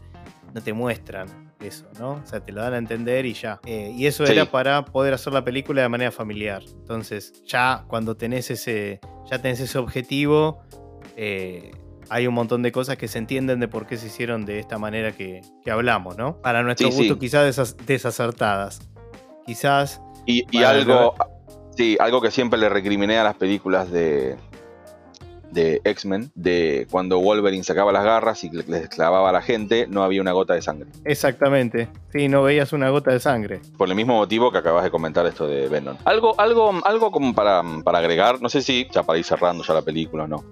No te muestran eso, ¿no? O sea, te lo dan a entender y ya. Eh, y eso era para poder hacer la película de manera familiar. Entonces, ya cuando tenés ese, ya tenés ese objetivo, eh, hay un montón de cosas que se entienden de por qué se hicieron de esta manera que, hablamos, ¿no? Para nuestro gusto, quizás desacertadas. Quizás. Y, algo. Sí, algo que siempre le recriminé a las películas de, de X-Men, de cuando Wolverine sacaba las garras y les clavaba a la gente, no había una gota de sangre. Exactamente, sí, no veías una gota de sangre. Por el mismo motivo que acabas de comentar esto de Venom. Algo, algo, algo como para, para agregar, no sé si ya para ir cerrando ya la película o no.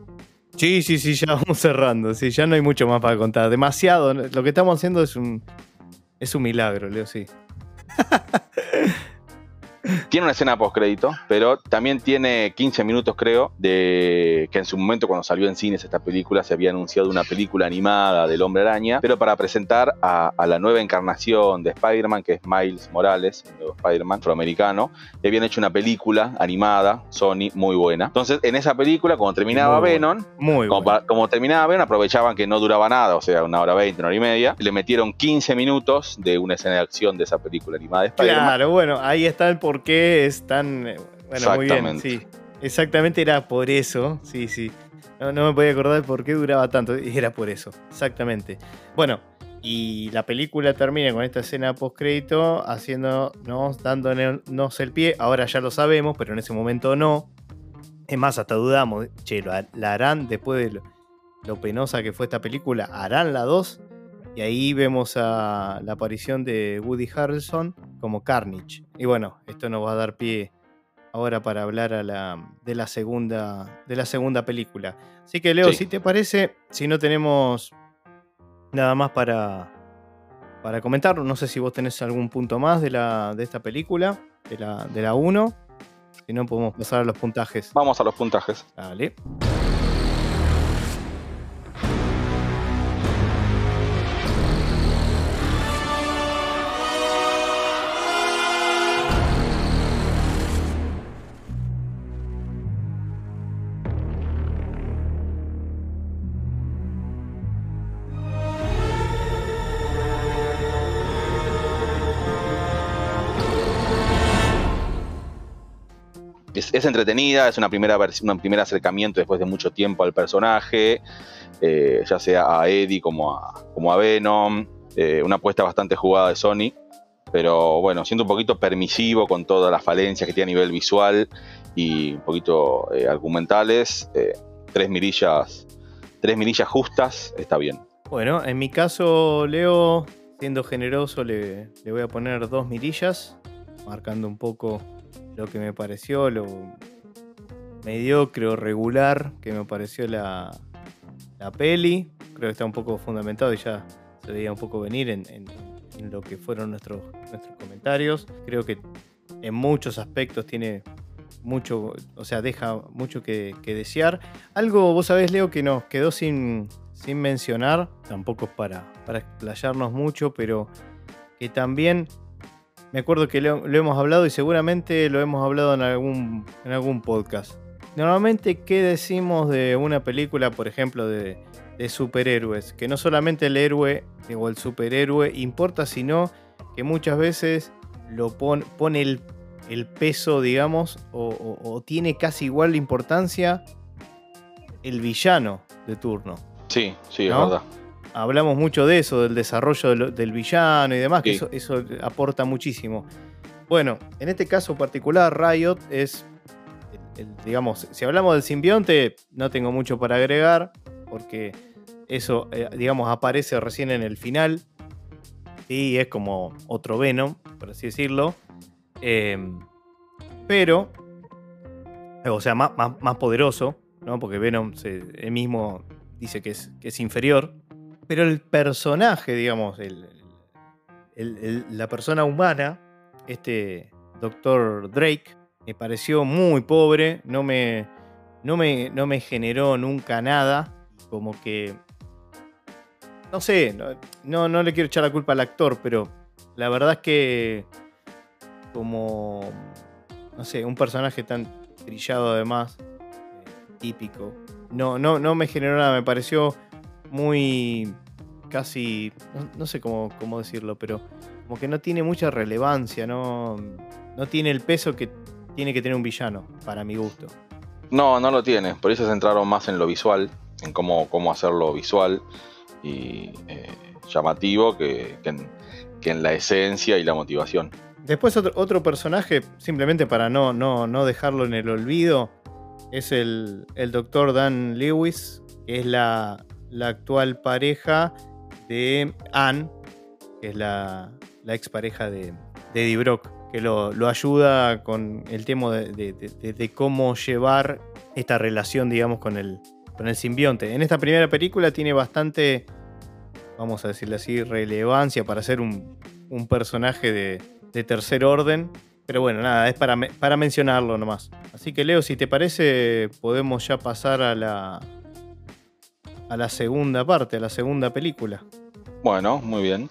Sí, sí, sí, ya vamos cerrando, sí, ya no hay mucho más para contar. Demasiado, lo que estamos haciendo es un, es un milagro, Leo, sí. Tiene una escena post crédito, pero también tiene 15 minutos, creo, de que en su momento, cuando salió en cines esta película, se había anunciado una película animada del Hombre Araña, pero para presentar a, la nueva encarnación de Spider-Man, que es Miles Morales, el nuevo Spider-Man afroamericano, le habían hecho una película animada, Sony, muy buena. Entonces, en esa película, cuando terminaba Venom, muy como, como, terminaba Venom, aprovechaban que no duraba nada, o sea, una hora veinte, una hora y media, le metieron 15 minutos de una escena de acción de esa película animada de Spider-Man. Claro, bueno, ahí está el por qué es tan. Eh, bueno, muy bien, sí. Exactamente era por eso, sí, sí. No, me podía acordar por qué duraba tanto, era por eso, exactamente. Bueno, y la película termina con esta escena post-crédito haciéndonos, dándonos el pie. Ahora ya lo sabemos, pero en ese momento no. Es más, hasta dudamos, che, ¿la harán después de lo, lo penosa que fue esta película? ¿Harán la 2? Y ahí vemos a la aparición de Woody Harrelson como Carnage. Y bueno, esto nos va a dar pie ahora para hablar a la, de, la segunda, de la segunda película. Así que Leo, si te parece, si no tenemos nada más para, para comentar, no sé si vos tenés algún punto más de, la, de esta película, de la, de la 1. Si no, podemos pasar a los puntajes. Vamos a los puntajes. Dale. Es, entretenida, es una primera un primer acercamiento después de mucho tiempo al personaje, eh, ya sea a Eddie como a, como Venom, eh, una apuesta bastante jugada de Sony, pero bueno, siendo un poquito permisivo con todas las falencias que tiene a nivel visual y un poquito eh, argumentales, tres mirillas, tres mirillas justas, está bien. Bueno, en mi caso, Leo, siendo generoso, le, le voy a poner dos mirillas, marcando un poco lo que me pareció, lo mediocre o regular que me pareció la, la peli. Creo que está un poco fundamentado y ya se veía un poco venir en, lo que fueron nuestros, nuestros comentarios. Creo que en muchos aspectos tiene mucho, o sea, deja mucho que, desear. Algo, vos sabés, Leo, que nos quedó sin, sin mencionar, tampoco es para, para explayarnos mucho, pero que también me acuerdo que lo, hemos hablado y seguramente lo hemos hablado en algún, en algún podcast. Normalmente, ¿qué decimos de una película, por ejemplo, de, superhéroes? Que no solamente el héroe o el superhéroe importa, sino que muchas veces lo pone el, peso, digamos, o, tiene casi igual de importancia el villano de turno. Sí, sí, es verdad hablamos mucho de eso, del desarrollo del, villano y demás, que eso, aporta muchísimo. Bueno, en este caso particular, Riot es, digamos, si hablamos del simbionte, no tengo mucho para agregar, porque eso, eh, digamos, aparece recién en el final. Y es como otro Venom, por así decirlo. Em, pero, o sea, más, más, poderoso, ¿no? Porque Venom él mismo dice que es, que es inferior. Pero el personaje, digamos, la persona humana, este Dr. Drake, me pareció muy pobre, no me, no me, no me generó nunca nada, como que... No sé, no, no le quiero echar la culpa al actor, pero la verdad es que como, no sé, un personaje tan brillado además, eh, típico, no, no, no me generó nada, me pareció muy casi, no, sé cómo, cómo, decirlo, pero como que no tiene mucha relevancia, no, no tiene el peso que tiene que tener un villano, para mi gusto. No, no lo tiene, por eso se centraron más en lo visual, en cómo, cómo hacerlo visual y eh, llamativo que, en, la esencia y la motivación. Después otro, otro personaje, simplemente para no, no, no dejarlo en el olvido, es el, el doctor Dan Lewis, que es la, la actual pareja de Anne, que es la, la expareja de, de Eddie Brock, que lo, ayuda con el tema de, cómo llevar esta relación, digamos, con el, con el simbionte. En esta primera película tiene bastante, vamos a decirle así, relevancia para ser un, un personaje de, tercer orden. Pero bueno, nada, es para, para mencionarlo nomás. Así que Leo, si te parece, podemos ya pasar a la, a la segunda parte, a la segunda película. Bueno, muy bien.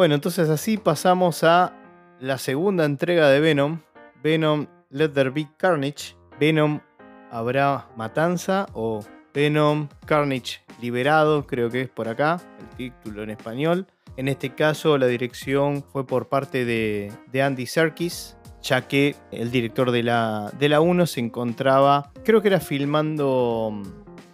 Bueno, entonces así pasamos a la segunda entrega de Venom. Venom Let There Be Carnage. Venom Habrá Matanza o Venom Carnage Liberado, creo que es por acá, el título en español. En este caso la dirección fue por parte de, Andy Serkis ya que el director de la, de la 1 se encontraba, creo que era filmando,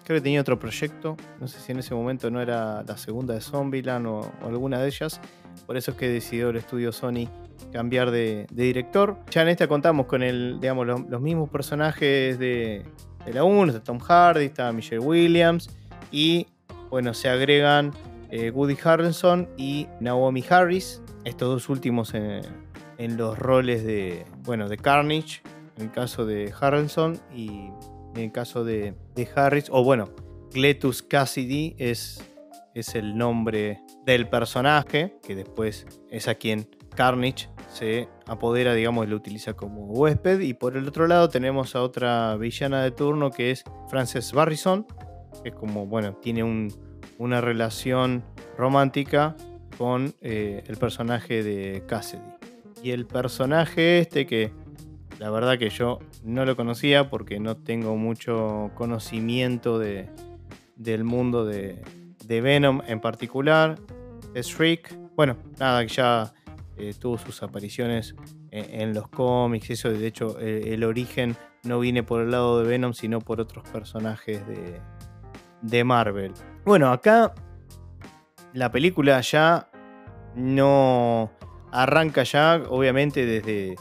creo que tenía otro proyecto, no sé si en ese momento no era la segunda de Zombieland o, o alguna de ellas, por eso es que decidió el estudio Sony cambiar de, director. Ya en esta contamos con los, mismos personajes de, la 1, está Tom Hardy, está Michelle Williams y bueno, se agregan eh, Woody Harrelson y Naomi Harris, estos dos últimos en, los roles de, bueno, de Carnage, en el caso de Harrelson y en el caso de, de Harris, o bueno, Cletus Cassidy es, es el nombre del personaje, que después es a quien Carnage se apodera, digamos, y lo utiliza como huésped. Y por el otro lado tenemos a otra villana de turno que es Frances Barrison, que como, bueno, tiene una relación romántica con eh, el personaje de Cassidy. Y el personaje este que la verdad que yo no lo conocía porque no tengo mucho conocimiento de, del mundo de, de Venom en particular, es Shriek. Bueno, nada, que ya eh, tuvo sus apariciones en, los cómics, eso de hecho el, origen no viene por el lado de Venom, sino por otros personajes de, Marvel. Bueno, acá la película ya no arranca ya, obviamente, desde,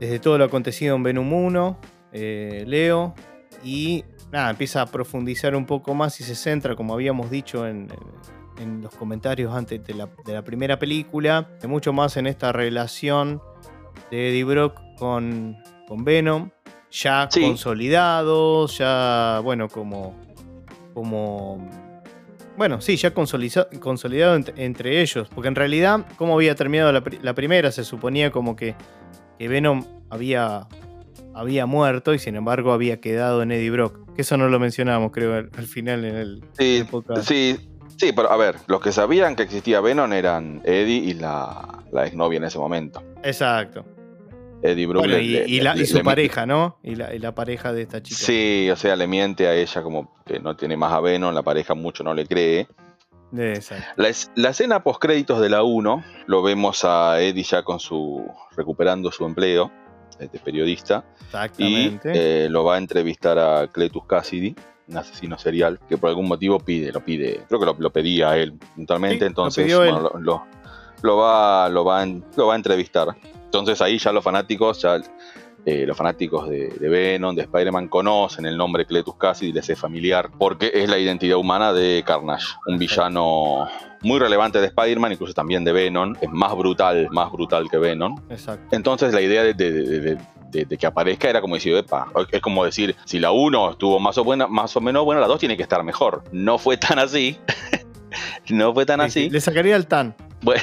desde todo lo acontecido en Venom 1, eh, Leo, y nada, empieza a profundizar un poco más y se centra, como habíamos dicho en, en los comentarios antes de la, primera película, mucho más en esta relación de Eddie Brock con, con Venom, ya consolidados, ya, bueno, como, como, bueno, sí, ya consolidado entre, ellos, porque en realidad, como había terminado la, primera, se suponía como que, que Venom había había muerto y sin embargo había quedado en Eddie Brock. Que eso no lo mencionamos, creo, al, final en el sí, Sí, Sí, pero a ver, los que sabían que existía Venom eran Eddie y la, la exnovia en ese momento. Exacto. Eddie Brooklyn. y, su pareja, ¿no? Y la, pareja de esta chica. Sí, o sea, le miente a ella como que no tiene más a Venom, la pareja mucho no le cree. Exacto. La, la escena post créditos de la 1 lo vemos a Eddie ya con su recuperando su empleo de periodista Exactamente. y eh, lo va a entrevistar a Cletus Cassidy un asesino serial que por algún motivo pide, lo pide, creo que lo, pedía él puntualmente, entonces lo, lo, va, lo, va, lo va a entrevistar. Entonces ahí ya los fanáticos, ya eh, los fanáticos de, Venom, de Spider-Man, conocen el nombre Cletus Cassidy, les es familiar, porque es la identidad humana de Carnage, un villano muy relevante de Spider-Man, incluso también de Venom, es más brutal, más brutal que Venom. Exacto. Entonces la idea de, de, que aparezca era como decir, epa, es como decir, si la 1 estuvo más o, buena, más o menos buena, la 2 tiene que estar mejor. No fue tan así. no fue tan así. Le sacaría el tan. Bueno,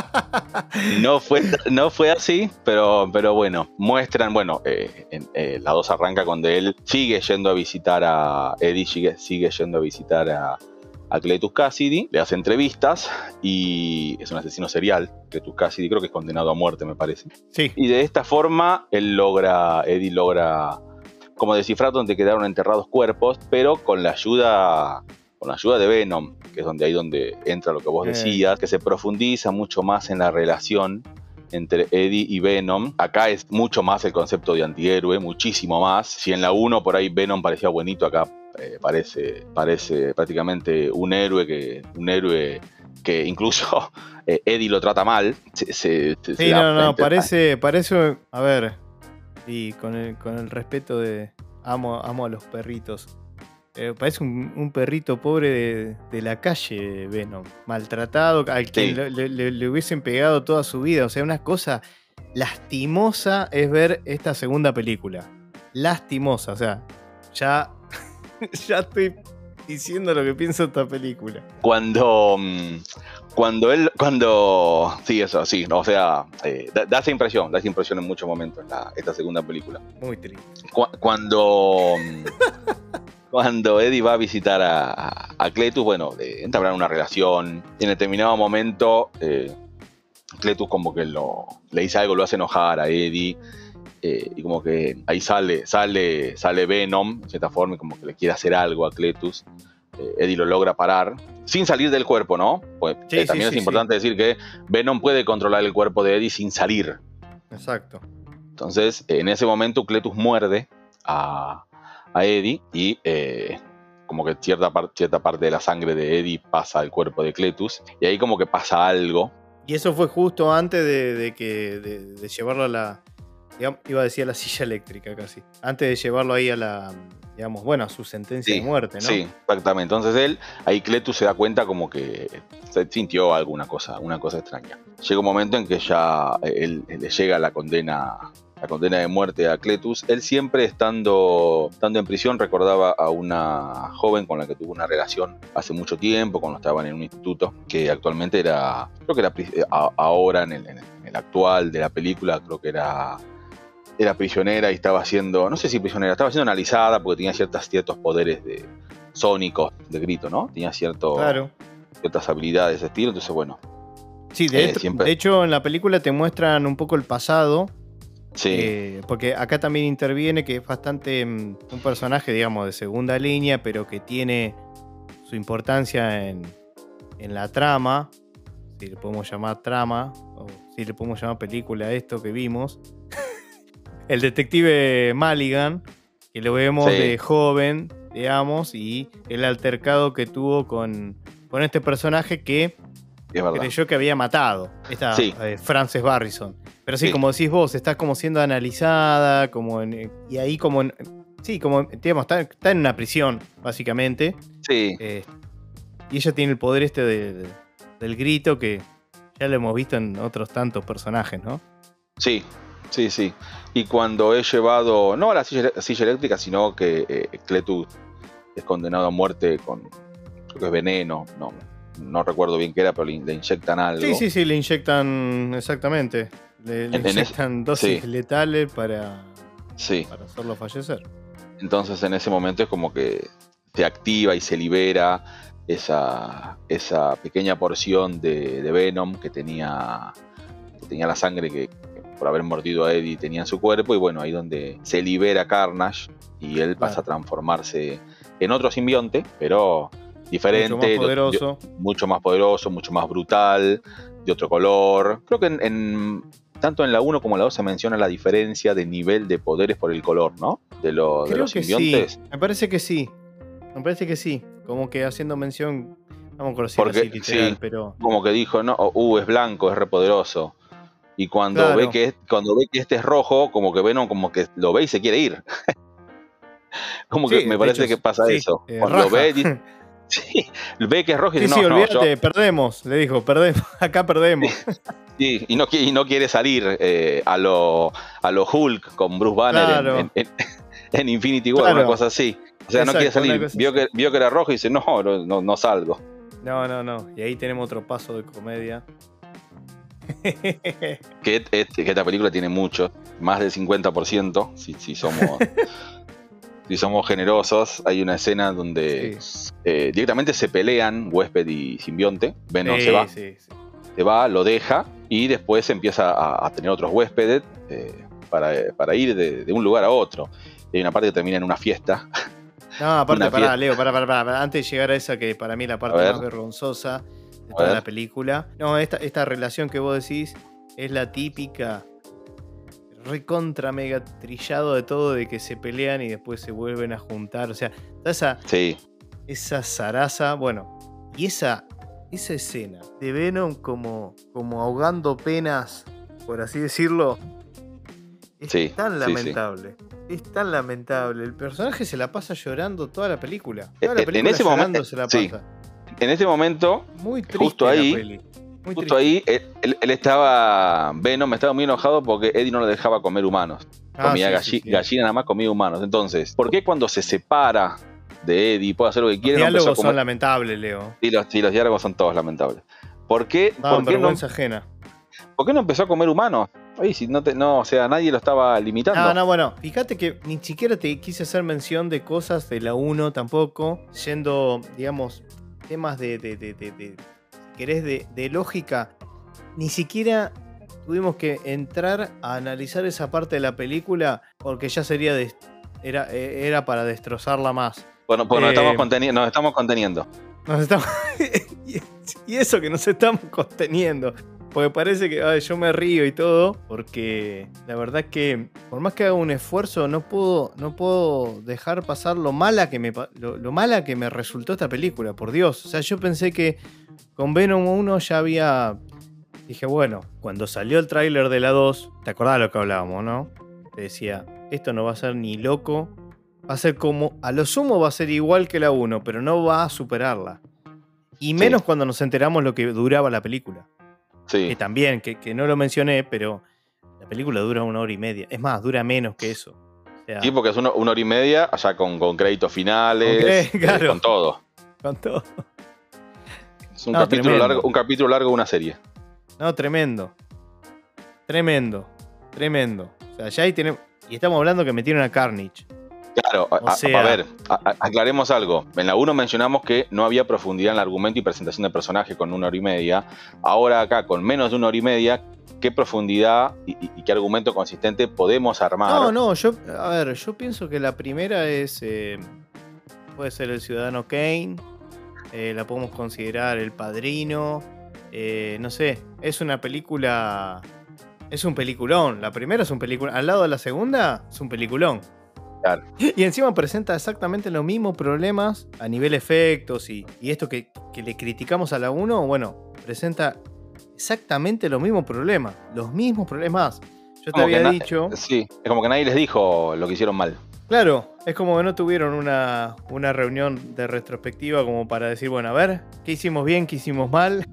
no, fue, no fue así, pero, pero bueno, muestran, bueno, eh, eh, la 2 arranca cuando él sigue yendo a visitar a Eddie, sigue, sigue yendo a visitar a, a Cletus Cassidy, le hace entrevistas y es un asesino serial. Cletus Cassidy creo que es condenado a muerte, me parece. Sí. Y de esta forma, él logra, Eddie logra como descifrar donde quedaron enterrados cuerpos, pero con la ayuda con la ayuda de Venom, que es donde ahí donde entra lo que vos decías, que se profundiza mucho más en la relación entre Eddie y Venom. Acá es mucho más el concepto de antihéroe, muchísimo más. Si en la 1 por ahí Venom parecía buenito, acá eh, parece, parece prácticamente un héroe que, un héroe que incluso eh, Eddie lo trata mal. sí, no, no, parece, parece, a ver, y con el, con el respeto de amo, amo a los perritos. Eh, parece un, perrito pobre de, la calle, Venom. Maltratado, al que le, hubiesen pegado toda su vida. O sea, una cosa lastimosa es ver esta segunda película. Lastimosa, o sea, ya ya estoy diciendo lo que pienso de esta película. Cuando. Mm, cuando él. Cuando. Sí, eso, sí. O sea, eh, da, esa impresión. Da esa impresión en muchos momentos en esta segunda película. Muy triste. cuando. Cuando Eddie va a visitar a, a, Cletus, bueno, entablan una relación. En determinado momento. Eh, Cletus como que lo, le dice algo, lo hace enojar a Eddie. Eh, y como que ahí sale, sale, sale Venom, de cierta forma, y como que le quiere hacer algo a Cletus. Eh, Eddie lo logra parar, sin salir del cuerpo, ¿no? Pues eh, también es importante decir que Venom puede controlar el cuerpo de Eddie sin salir. Exacto. Entonces, en ese momento, Cletus muerde a, a Eddie y eh, como que cierta, cierta parte de la sangre de Eddie pasa al cuerpo de Cletus y ahí como que pasa algo. Y eso fue justo antes de, que de, llevarlo a la, iba a decir a la silla eléctrica casi, antes de llevarlo ahí a la, digamos, bueno, a su sentencia de muerte, ¿no? Sí, exactamente. Entonces él, ahí Cletus se da cuenta como que se sintió alguna cosa, una cosa extraña. Llega un momento en que ya él, le llega la condena la condena de muerte a Cletus, él siempre estando, estando en prisión recordaba a una joven con la que tuvo una relación hace mucho tiempo, cuando estaban en un instituto, que actualmente era, creo que era eh, ahora en el, actual de la película, creo que era era prisionera y estaba siendo, no sé si prisionera, estaba siendo analizada porque tenía ciertas, ciertos poderes de sónicos de grito, ¿no? Tenía cierto, ciertas habilidades de ese estilo, entonces bueno. Sí, de, eh, de hecho en la película te muestran un poco el pasado Sí. Eh, porque acá también interviene que es bastante mm, un personaje, digamos, de segunda línea, pero que tiene su importancia en, la trama, si le podemos llamar trama, o si le podemos llamar película a esto que vimos. el detective Maligan, que lo vemos de joven, digamos, y el altercado que tuvo con, con este personaje que creyó que había matado, esta eh, Frances Barrison. Pero sí, como decís vos, está como siendo analizada, como y ahí como sí, como digamos, está, en una prisión, básicamente. Sí. Eh, y ella tiene el poder este del grito que ya lo hemos visto en otros tantos personajes, ¿no? Sí, sí, sí. Y cuando he llevado, no a la silla, eléctrica, sino que eh, Cletus es condenado a muerte con, creo que es veneno, no, no recuerdo bien qué era, pero le, inyectan algo. Sí, sí, sí, le inyectan exactamente. Le, inyectan dosis letales para, para hacerlo fallecer. Entonces en ese momento es como que se activa y se libera esa, esa pequeña porción de, Venom que tenía, tenía la sangre que, por haber mordido a Eddie tenía en su cuerpo y bueno, ahí donde se libera Carnage y él pasa a transformarse en otro simbionte, pero diferente, mucho más poderoso, mucho más, poderoso, mucho más brutal, de otro color. Creo que en, tanto en la 1 como en la 2 se menciona la diferencia de nivel de poderes por el color, ¿no? De, los simbiontes. Sí. Me parece que sí. Me parece que sí. Como que haciendo mención. Vamos a conocer Porque, sí, pero. Como que dijo, no, uh, es blanco, es repoderoso. Y cuando ve que cuando ve que este es rojo, como que Venom como que lo ve y se quiere ir. como que me parece que pasa eso. Eh, cuando lo ve Sí, ve que es rojo y dice, sí, no, olvídate, perdemos, le dijo, perdemos, acá perdemos. Sí, y no, y no quiere salir eh, a lo a lo Hulk con Bruce Banner en, Infinity War, una cosa así. O sea, no quiere salir. Vio que, vio que era rojo y dice, no, no, no salgo. No, no, no. Y ahí tenemos otro paso de comedia. que, que, esta película tiene mucho, más del 50%, si, si somos si somos generosos, hay una escena donde eh, directamente se pelean huésped y simbionte. Venom se va. Se va, lo deja y después empieza a, tener otros huéspedes eh, para, ir de, un lugar a otro. Y hay una parte que termina en una fiesta. No, aparte, pará, Leo, pará, pará, Antes de llegar a esa que para mí es la parte más vergonzosa de toda la película. No, esta, esta relación que vos decís es la típica recontra mega trillado de todo de que se pelean y después se vuelven a juntar. O sea, esa, sí. esa zaraza. Bueno, y esa, esa escena de Venom como, como ahogando penas, por así decirlo, es tan lamentable. Es tan lamentable. El personaje se la pasa llorando toda la película. Toda la película en ese momento, se la pasa. En ese momento, Muy justo ahí, Justo ahí, él, estaba, Venom estaba muy enojado porque Eddie no le dejaba comer humanos. Ah, comía gallina, nada más comía humanos. Entonces, ¿por qué cuando se separa de Eddie puede hacer lo que quiere? Los diálogos son lamentables, Leo. Sí los, los, diálogos son todos lamentables. ¿Por qué, ¿por qué no, ajena. ¿Por qué no empezó a comer humanos? Ay, si no, te, no, o sea, nadie lo estaba limitando. No, no, bueno, fíjate que ni siquiera te quise hacer mención de cosas de la 1 tampoco, yendo, digamos, temas de, de, de, de querés, de, lógica, ni siquiera tuvimos que entrar a analizar esa parte de la película porque ya sería era, e, era para destrozarla más. Bueno, pues nos, estamos eh, conteniendo, estamos conteniendo. y eso que nos estamos conteniendo. Porque parece que ay, yo me río y todo, porque la verdad que por más que haga un esfuerzo, no puedo, no puedo dejar pasar lo mala, que me, lo mala que me resultó esta película, por Dios. O sea, yo pensé que con Venom 1 ya había... Dije, bueno, cuando salió el tráiler de la 2, ¿te acordás de lo que hablábamos, no? Te decía, esto no va a ser ni loco, va a ser como, a lo sumo va a ser igual que la 1, pero no va a superarla. Y menos cuando nos enteramos lo que duraba la película. Sí. Que también, que, que no lo mencioné, pero la película dura una hora y media. Es más, dura menos que eso. O sea, Sí, porque es una, una hora y media, allá con, con créditos finales, Con eh, claro. con todo. con todo. Es un, No, capítulo tremendo. largo, un capítulo largo de una serie. No, tremendo. Tremendo. Tremendo. O sea, ya ahí tenemos. Y estamos hablando que metieron a Carnage. Claro, a, O a- sea- a ver, a- aclaremos algo. En la 1 mencionamos que no había profundidad en el argumento y presentación del personaje con una hora y media. Ahora acá, con menos de una hora y media, ¿qué profundidad y, y- y qué argumento consistente podemos armar? No, no, yo. A ver, yo pienso que la primera es. eh, puede ser el Ciudadano Kane. Eh, la podemos considerar el padrino. eh, no sé. Es una película. Es un peliculón. La primera es un peliculón. Al lado de la segunda, es un peliculón. Claro. Y encima presenta exactamente los mismos problemas a nivel efectos y, y esto que, que le criticamos a la 1, bueno, presenta exactamente los mismos problemas. Los mismos problemas. Yo te había dicho. Sí, es como que nadie les dijo lo que hicieron mal. Claro, es como que no tuvieron una, una reunión de retrospectiva como para decir, bueno, a ver, ¿qué hicimos bien, qué hicimos mal?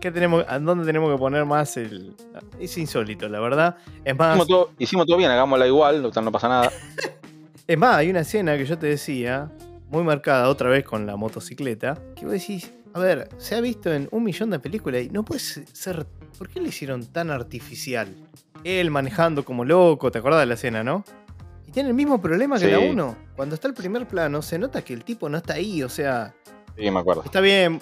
¿Qué tenemos, ¿A dónde tenemos que poner más el...? Es insólito, la verdad. Es más, Hicimos todo, hicimos todo bien, hagámosla igual, total, no pasa nada. es más, hay una escena que yo te decía, muy marcada otra vez con la motocicleta, que vos decís, a ver, se ha visto en un millón de películas y no puede ser... ¿Por qué le hicieron tan artificial? Él manejando como loco, ¿te acordás de la escena, no? Y tiene el mismo problema que Sí. la 1. Cuando está el primer plano, se nota que el tipo no está ahí, o sea, Sí, me acuerdo. está bien.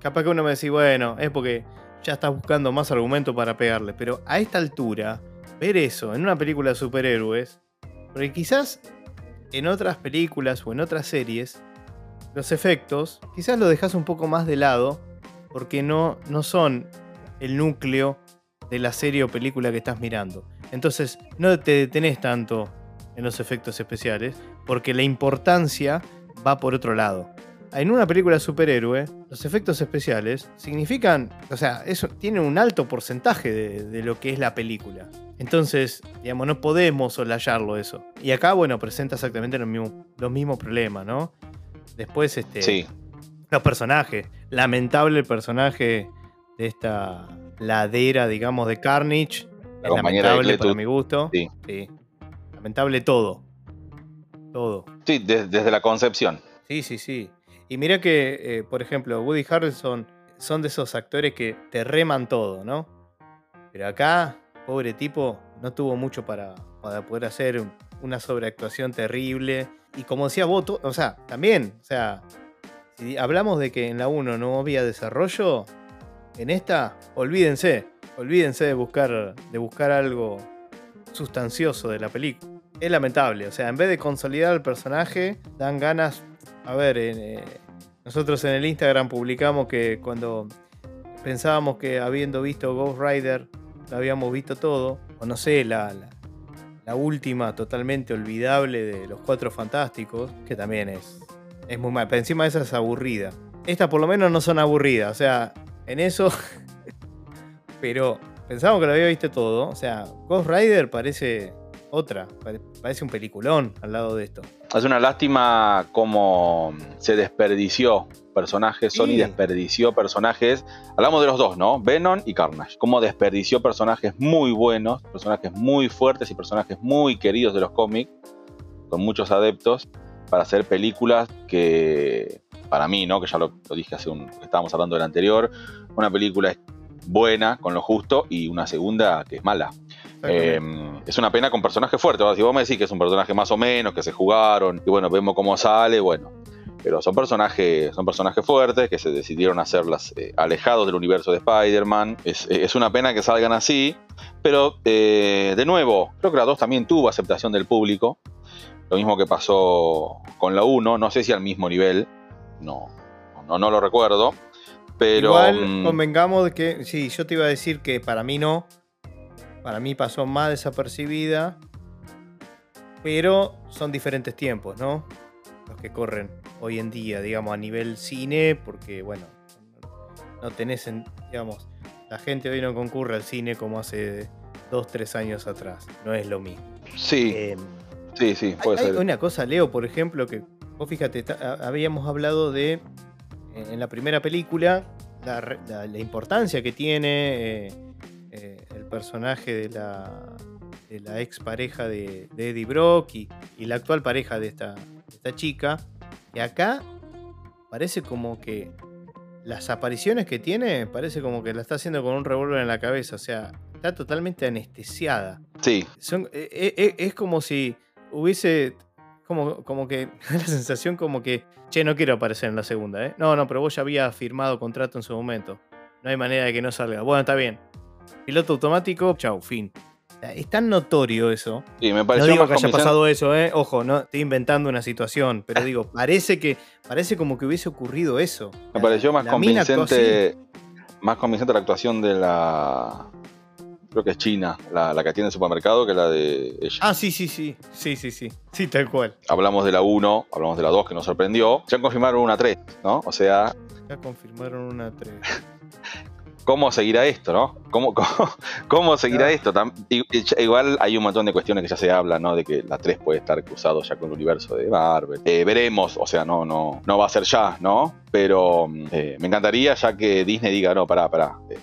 Capaz que uno me decís, bueno, es porque ya estás buscando más argumento para pegarle. Pero a esta altura, ver eso en una película de superhéroes, porque quizás en otras películas o en otras series, los efectos, quizás lo dejas un poco más de lado, porque no, no son el núcleo de la serie o película que estás mirando. Entonces, no te detenés tanto en los efectos especiales, porque la importancia va por otro lado. En una película superhéroe, los efectos especiales significan, o sea, eso tiene un alto porcentaje de, lo que es la película. Entonces, digamos, no podemos solayarlo eso. Y acá, bueno, presenta exactamente los mismos, los mismos problemas, ¿no? Después, este, Sí, los personajes. Lamentable el personaje de esta ladera, digamos, de Carnage. La es lamentable para mi gusto. Sí. Lamentable todo. Todo. sí, de- desde la concepción. Sí, sí, sí. Y mira que, eh, por ejemplo, Woody Harrelson son de esos actores que te reman todo, ¿no? Pero acá, pobre tipo, no tuvo mucho para, para poder hacer un- una sobreactuación terrible. Y como decía vos, to- o sea, también, o sea, si hablamos de que en la 1 no había desarrollo, en esta, olvídense, olvídense de buscar, de buscar algo sustancioso de la película. Es lamentable, o sea, en vez de consolidar el personaje, dan ganas. A ver, eh, nosotros en el Instagram publicamos que cuando pensábamos que habiendo visto Ghost Rider, lo habíamos visto todo, o no sé, la, la última totalmente olvidable de los Cuatro Fantásticos, que también es, es muy mal, pero encima esa es aburrida. Estas por lo menos no son aburridas, o sea, en eso. pero pensábamos que lo había visto todo, o sea, Ghost Rider parece otra, pare- parece un peliculón al lado de esto. Es una lástima cómo se desperdició personajes, Sony Sí. desperdició personajes, hablamos de los dos, ¿no? Venom y Carnage, cómo desperdició personajes muy buenos, personajes muy fuertes y personajes muy queridos de los cómics, con muchos adeptos, para hacer películas que, para mí, ¿no? Que ya lo, lo dije hace un, estábamos hablando del anterior, una película es buena, con lo justo, y una segunda que es mala. Eh, es una pena con personajes fuertes. ¿verdad? Si vos me decís que es un personaje más o menos, que se jugaron, y bueno, vemos cómo sale, bueno. Pero son personajes, son personajes fuertes que se decidieron hacerlas eh, alejados del universo de Spider-Man. Es, es una pena que salgan así. Pero, eh, de nuevo, creo que la 2 también tuvo aceptación del público. Lo mismo que pasó con la 1. No sé si al mismo nivel. No, no, no lo recuerdo. Pero. Igual mm, convengamos de que, sí, yo te iba a decir que para mí no. Para mí pasó más desapercibida. Pero son diferentes tiempos, ¿no? Los que corren hoy en día, digamos, a nivel cine, porque, bueno, no tenés, en- digamos, la gente hoy no concurre al cine como hace dos, tres años atrás. No es lo mismo. sí, Eh, sí, sí, hay, puede hay ser. una cosa, Leo, por ejemplo, que vos fíjate, habíamos hablado de, en la primera película, la, la- la importancia que tiene eh, eh, personaje de la, de la ex pareja de, de Eddie Brock y, y la actual pareja de esta, de esta chica. Y acá parece como que las apariciones que tiene, parece como que la está haciendo con un revólver en la cabeza. O sea, está totalmente anestesiada. Sí, Son- eh, eh, eh, es como si hubiese. Como, como que. la sensación como que. Che, no quiero aparecer en la segunda, ¿eh? No, no, pero vos ya habías firmado contrato en su momento. No hay manera de que no salga. Bueno, está bien. Piloto automático, chau, fin. Es tan notorio eso. sí, me No pareció digo más que haya convincente. pasado eso, ¿eh? Ojo, no estoy inventando una situación, pero digo, parece que. Parece como que hubiese ocurrido eso. Me pareció más La convincente. Más convincente la actuación de la. Creo que es China, la, la que tiene el supermercado, que la de ella. Ah, sí, sí, sí. Sí, sí, sí. Sí, tal cual. Hablamos de la 1, hablamos de la 2, que nos sorprendió. Ya confirmaron una 3, ¿no? O sea, Ya confirmaron una 3. ¿Cómo seguirá esto, no? ¿Cómo, cómo, cómo seguirá Claro. esto? Tam- Igual hay un montón de cuestiones que ya se hablan, ¿no? De que la 3 puede estar cruzado ya con el universo de Marvel. Eh, veremos, o sea, no, no, no va a ser ya, ¿no? Pero mm, eh, me encantaría ya que Disney diga, no, pará, pará. eh,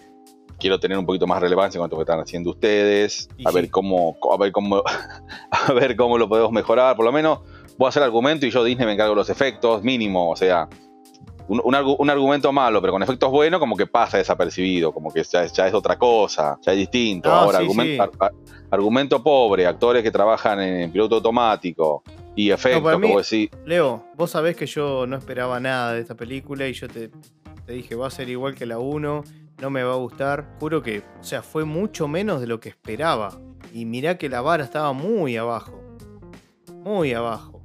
quiero tener un poquito más relevancia con lo que están haciendo ustedes. Y A sí. ver cómo, a ver cómo, a ver cómo lo podemos mejorar. Por lo menos voy a hacer argumento y yo Disney me encargo de los efectos, mínimo, o sea. Un, un argu- un argumento malo, pero con efectos buenos, como que pasa desapercibido, como que ya, es- ya es otra cosa, ya es distinto. No, Ahora, sí, argumen- sí. ar- ar- argumento pobre, actores que trabajan en piloto automático y efectos, mí- como decir, Leo, vos sabés que yo no esperaba nada de esta película y yo te, te dije, va a ser igual que la 1, no me va a gustar. Juro que, o sea, fue mucho menos de lo que esperaba. Y mirá que la vara estaba muy abajo. Muy abajo.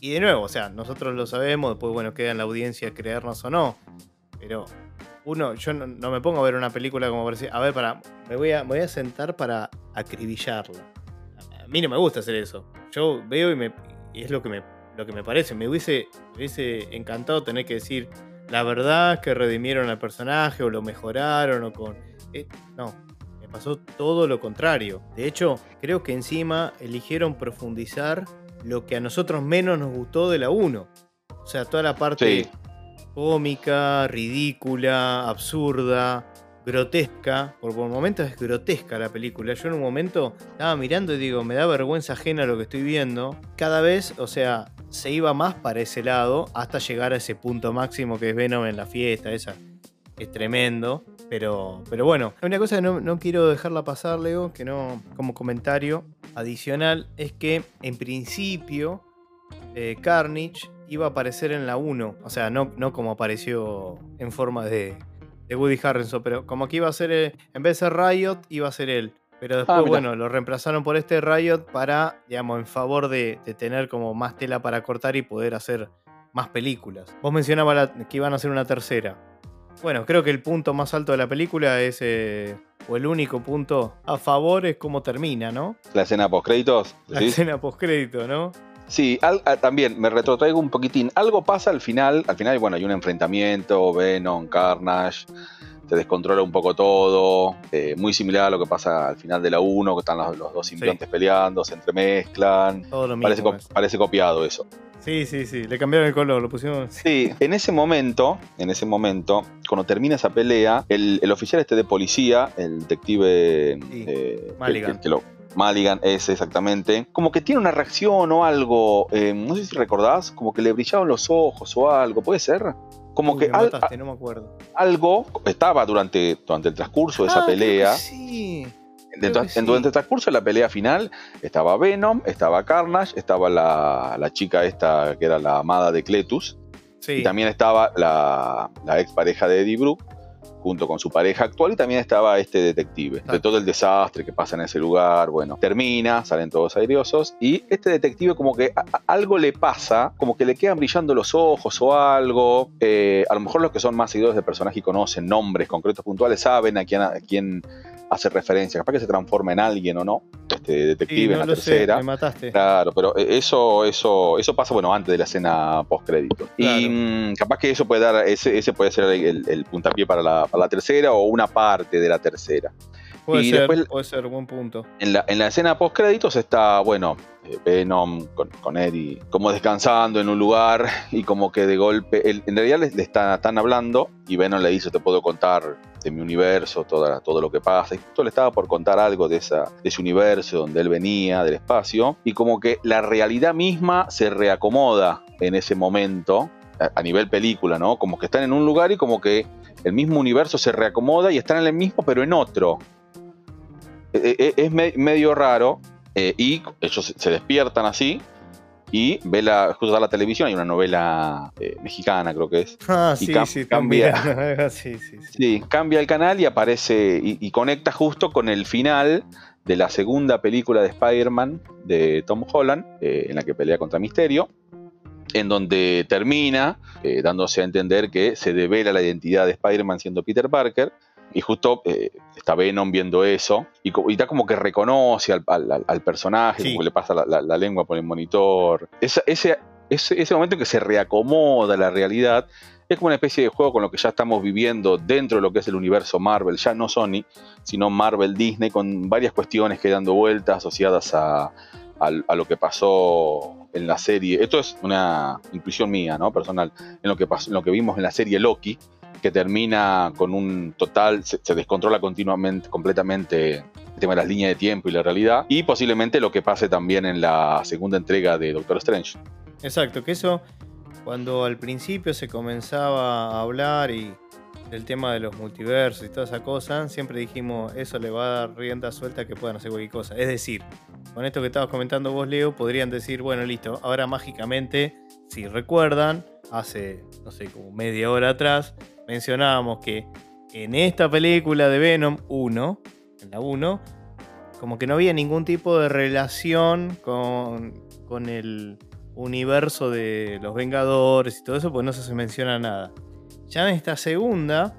Y de nuevo, o sea, nosotros lo sabemos, después, bueno, queda en la audiencia creernos o no. Pero uno, yo no, me pongo a ver una película como para a ver, para, me voy a, me voy a sentar para acribillarla. A mí no me gusta hacer eso. Yo veo y, me, es lo que me, lo que me parece. Me hubiese, hubiese encantado tener que decir la verdad que redimieron al personaje o lo mejoraron o con... eh, no, me pasó todo lo contrario. De hecho, creo que encima eligieron profundizar lo que a nosotros menos nos gustó de la 1. O sea, toda la parte Sí. cómica, ridícula, absurda, grotesca. Por, por momentos es grotesca la película. Yo en un momento estaba mirando y digo, me da vergüenza ajena lo que estoy viendo. Cada vez, o sea, se iba más para ese lado hasta llegar a ese punto máximo que es Venom en la fiesta. Esa es tremendo. Pero, pero bueno, una cosa que no, no quiero dejarla pasar, Leo, que no, como comentario adicional, es que en principio eh, Carnage iba a aparecer en la 1. O sea, no, no como apareció en forma de, de Woody Harrelson, pero como que iba a ser, eh, en vez de ser Riot, iba a ser él. Pero después, Ah, bueno, lo reemplazaron por este Riot para, digamos, en favor de, de tener como más tela para cortar y poder hacer más películas. Vos mencionabas la- que iban a hacer una tercera. Bueno, creo que el punto más alto de la película es, eh, o el único punto a favor es cómo termina, ¿no? la escena post créditos. La escena postcrédito, ¿no? Sí, al- a- también me retrotraigo un poquitín. Algo pasa al final. Al final, bueno, hay un enfrentamiento, Venom, Carnage, se descontrola un poco todo. eh, muy similar a lo que pasa al final de la 1, que están los, los dos simbiontes peleando, se entremezclan. Todo lo mismo. Parece, co- parece copiado eso. Sí, sí, sí. Le cambiaron el color, lo pusieron. Sí, en ese momento, en ese momento, cuando termina esa pelea, el, el oficial este de policía, el detective Sí, eh, Mulligan. que- que lo- Mulligan es exactamente, como que tiene una reacción o algo, eh, no sé si recordás, como que le brillaban los ojos o algo, ¿puede ser? Como Uy, que me al- mataste, no me acuerdo. algo estaba durante, durante el transcurso de esa Ah, pelea. Sí. Durante el transcurso de la pelea final estaba Venom, estaba Carnage, estaba la, la chica esta que era la amada de Cletus, Sí. y también estaba la, la ex pareja de Eddie Brooke, junto con su pareja actual y también estaba este detective, de todo el desastre que pasa en ese lugar. Bueno, termina, salen todos airiosos y este detective como que algo le pasa, como que le quedan brillando los ojos o algo. Eh, a lo mejor los que son más seguidores del personaje y conocen nombres concretos puntuales saben a quién, a quién hace referencia. Capaz que se transforma en alguien o no, este detective en la tercera. me mataste. Claro, pero eso, eso, eso pasa bueno antes de la escena post crédito. Y mm, capaz que eso puede dar, ese, ese puede ser el, puntapié para la, para la tercera o una parte de la tercera. Puede, ser, puede ser, buen punto. En la, en la escena post créditos está, bueno, eh, Venom con, Eddie como descansando en un lugar y como que de golpe, en realidad le, están, hablando y Venom le dice, te puedo contar de mi universo, toda, todo lo que pasa. Y justo le estaba por contar algo de, esa, de ese universo donde él venía, del espacio, y como que la realidad misma se reacomoda en ese momento, a, nivel película, ¿no? Como que están en un lugar y como que el mismo universo se reacomoda y están en el mismo, pero en otro. E, e, es medio raro eh, y ellos se despiertan así y ve la, justo la televisión, hay una novela eh, mexicana creo que es. Ah, sí, sí, cambia, sí, sí, sí. cambia el canal y aparece y, conecta justo con el final de la segunda película de Spider-Man de Tom Holland, eh, en la que pelea contra Misterio, en donde termina dándose a entender que se devela la identidad de Spider-Man siendo Peter Parker y justo eh, está Venom viendo eso y, está como que reconoce al, personaje, como que le pasa la, lengua por el monitor. ese, ese, ese, momento en que se reacomoda la realidad es como una especie de juego con lo que ya estamos viviendo dentro de lo que es el universo Marvel, ya no Sony, sino Marvel Disney, con varias cuestiones que dando vueltas asociadas a, lo que pasó en la serie. Esto es una intuición mía, ¿no? Personal, en lo que, pasó, en lo que vimos en la serie Loki, que termina con un total, se, descontrola continuamente, completamente el tema de las líneas de tiempo y la realidad, y posiblemente lo que pase también en la segunda entrega de Doctor Strange. Exacto, que eso, cuando al principio se comenzaba a hablar y del tema de los multiversos y toda esa cosa, siempre dijimos, eso le va a dar rienda suelta que puedan hacer cualquier cosa. Es decir, con esto que estabas comentando vos, Leo, podrían decir, bueno, listo, ahora mágicamente, si recuerdan, hace, no sé, como media hora atrás, mencionábamos que en esta película de Venom 1, en la 1, como que no había ningún tipo de relación con, con el universo de los Vengadores y todo eso, pues no se menciona nada. Ya en esta segunda,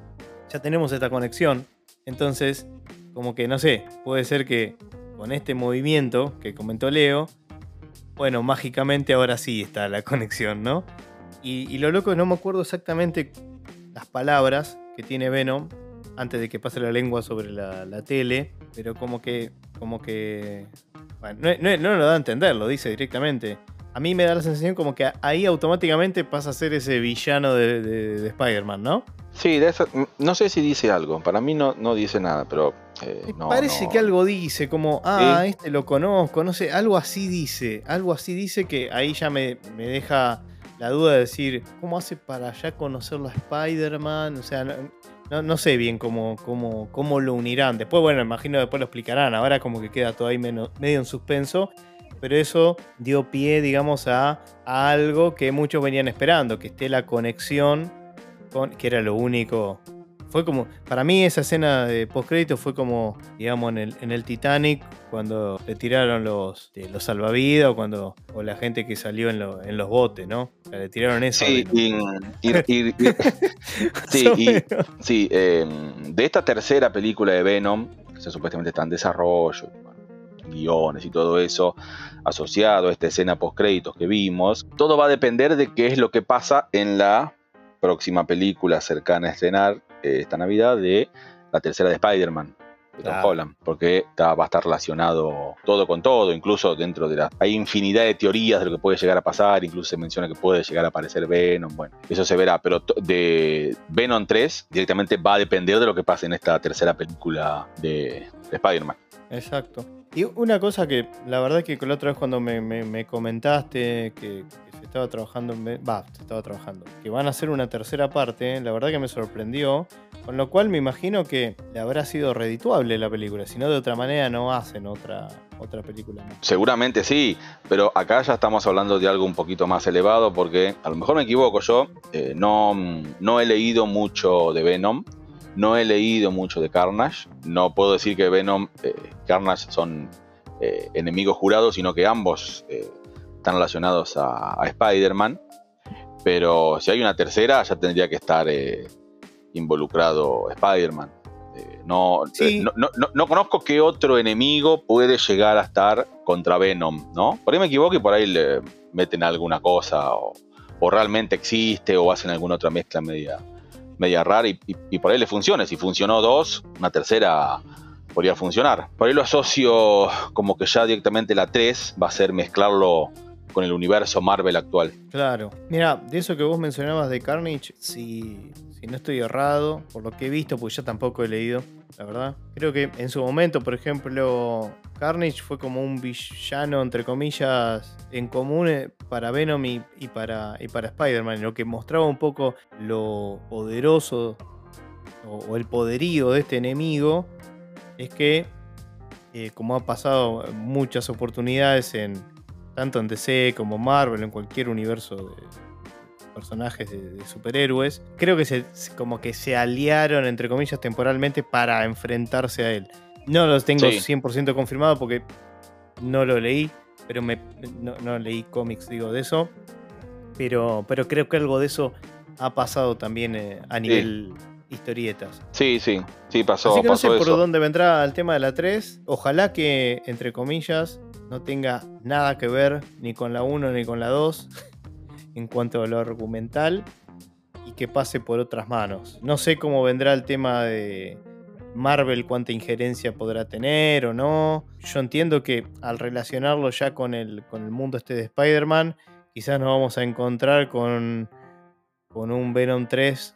ya tenemos esta conexión. Entonces, como que no sé, puede ser que con este movimiento que comentó Leo, bueno, mágicamente ahora sí está la conexión, ¿no? Y, y lo loco, no me acuerdo exactamente las palabras que tiene Venom antes de que pase la lengua sobre la, tele, pero como que, como que, bueno, no, lo da a entender, lo dice directamente. A mí me da la sensación como que ahí automáticamente pasa a ser ese villano de, Spider-Man, ¿no? Sí, no sé si dice algo, para mí no, no dice nada, pero... Eh, parece que algo dice, como, ah, este lo conozco, no sé, algo así dice, algo así dice que ahí ya me, me deja la duda de decir, ¿cómo hace para ya conocerlo a Spider-Man? O sea, no, sé bien cómo, cómo, cómo lo unirán. Después, bueno, imagino después lo explicarán. Ahora como que queda todo ahí medio en suspenso. Pero eso dio pie, digamos, a algo que muchos venían esperando, que esté la conexión con, que era lo único fue como, para mí esa escena de postcrédito fue como, digamos, en el, en el Titanic, cuando le tiraron los, eh, los salvavidas o cuando, o la gente que salió en, en los botes, ¿no? le tiraron eso. Sí, sí, em, de esta tercera película de Venom, que supuestamente está en desarrollo, guiones y todo eso, asociado a esta escena postcréditos que vimos, todo va a depender de qué es lo que pasa en la próxima película cercana a estrenar esta Navidad de la tercera de Spider-Man. De Tom Holland, porque va a estar relacionado todo con todo, incluso dentro de la... Hay infinidad de teorías de lo que puede llegar a pasar, incluso se menciona que puede llegar a aparecer Venom, bueno, eso se verá, pero de Venom 3 directamente va a depender de lo que pase en esta tercera película de, Spider-Man. Exacto. Y una cosa que la verdad que la otra vez cuando me, comentaste que, estaba trabajando, va, se estaba trabajando, que van a hacer una tercera parte, la verdad que me sorprendió, con lo cual me imagino que le habrá sido redituable la película, si no de otra manera no hacen otra, otra película Seguramente sí, pero acá ya estamos hablando de algo un poquito más elevado porque a lo mejor me equivoco yo, eh, no, no he leído mucho de Venom, No he leído mucho de Carnage. No puedo decir que Venom eh, Carnage son eh, enemigos jurados, sino que ambos están relacionados a, Spider-Man. Pero si hay una tercera, ya tendría que estar involucrado Spider-Man. No, no, conozco qué otro enemigo puede llegar a estar contra Venom, ¿no? Por ahí me equivoco y por ahí le meten alguna cosa o, o realmente existe o hacen alguna otra mezcla media, media rara y, por ahí le funciona. Si funcionó dos, una tercera podría funcionar. Por ahí lo asocio como que ya directamente la 3 va a ser mezclarlo con el universo Marvel actual. Claro. Mira, de eso que vos mencionabas de Carnage, si, si no estoy errado, por lo que he visto, pues yo tampoco he leído, la verdad. Creo que en su momento, por ejemplo, Carnage fue como un villano, entre comillas, en común eh, para Venom y, para, y para Spider-Man, lo que mostraba un poco lo poderoso o, el poderío de este enemigo es que, eh, como ha pasado muchas oportunidades en tanto en DC como Marvel, en cualquier universo de personajes de, superhéroes, creo que se, como que se aliaron, entre comillas, temporalmente para enfrentarse a él. No los tengo 100% confirmado porque no lo leí, pero me, no, leí cómics, digo, de eso. Pero, pero creo que algo de eso ha pasado también eh, a nivel historietas. Sí, sí, sí, pasó. Así que no sé por dónde vendrá el tema de la 3. Ojalá que, entre comillas, no tenga nada que ver ni con la 1 ni con la 2 en cuanto a lo argumental y que pase por otras manos. No sé cómo vendrá el tema de Marvel, cuánta injerencia podrá tener o no. Yo entiendo que al relacionarlo ya con el, con el mundo este de Spider-Man, quizás nos vamos a encontrar con, con un Venom 3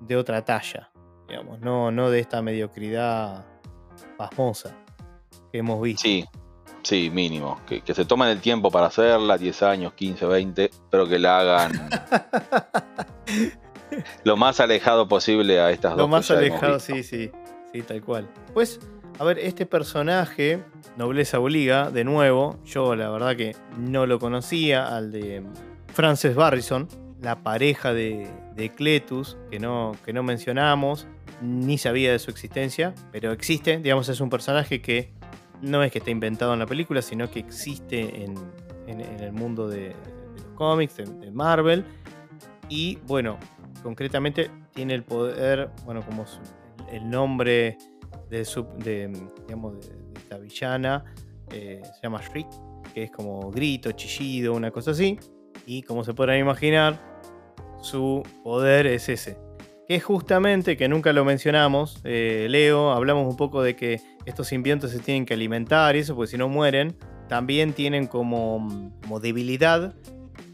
de otra talla, digamos, no, no de esta mediocridad pasmosa que hemos visto. Sí, sí, mínimo. Que, se tomen el tiempo para hacerla, 10 años, 15, 20, pero que la hagan lo más alejado posible a estas dos. Lo más alejado, sí, sí, sí, tal cual. Pues, a ver, este personaje, Nobleza Obliga, de nuevo, yo la verdad que no lo conocía, al de Frances Barrison, la pareja de, Cletus, que no, que no mencionamos, ni sabía de su existencia, pero existe, digamos, es un personaje que no es que esté inventado en la película, sino que existe en, el mundo de, los cómics, de, Marvel, y bueno, concretamente tiene el poder, bueno, como el nombre de, digamos, de, esta villana, eh, se llama Shriek, que es como grito, chillido, una cosa así. Y como se podrán imaginar, su poder es ese. Que es justamente, que nunca lo mencionamos, eh, Leo, hablamos un poco de que estos simbiontes se tienen que alimentar y eso, porque si no mueren, también tienen como, como debilidad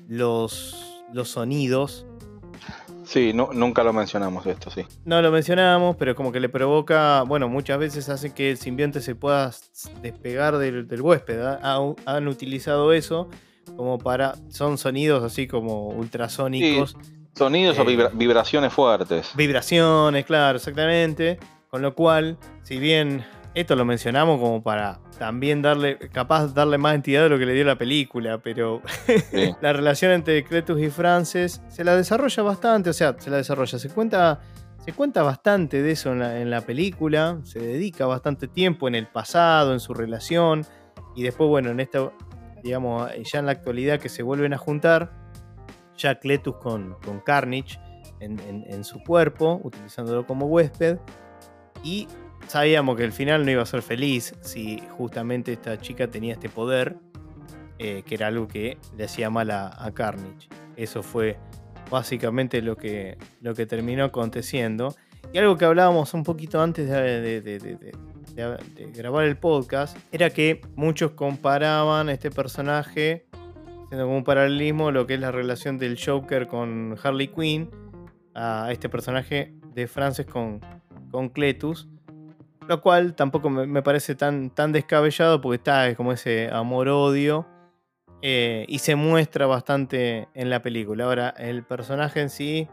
los, los sonidos. Sí, nunca lo mencionamos esto, sí. No lo mencionamos, pero como que le provoca, bueno, muchas veces hace que el simbionte se pueda despegar del, huésped. han utilizado eso como para. Son sonidos así como ultrasónicos. Sonidos o eh, vibraciones fuertes. Vibraciones, claro, exactamente. Con lo cual, si bien esto lo mencionamos como para también darle, capaz darle más entidad de lo que le dio la película, pero la relación entre Cletus y Frances se la desarrolla bastante, o sea, se la desarrolla, se cuenta, se cuenta bastante de eso en la, en la película, se dedica bastante tiempo en el pasado, en su relación, y después, bueno, en esta digamos, ya en la actualidad que se vuelven a juntar, Cletus con, con Carnage en, su cuerpo, utilizándolo como huésped, y sabíamos que el final no iba a ser feliz si justamente esta chica tenía este poder, eh, que era algo que le hacía mal a, Carnage. Eso fue básicamente lo que, lo que terminó aconteciendo. Y algo que hablábamos un poquito antes de, de, grabar el podcast era que muchos comparaban este personaje, haciendo como un paralelismo, lo que es la relación del Joker con Harley Quinn, a este personaje de Frances con, con Cletus. Lo cual tampoco me, parece tan, tan descabellado porque está como ese amor-odio. Eh, y se muestra bastante en la película. Ahora, el personaje en sí,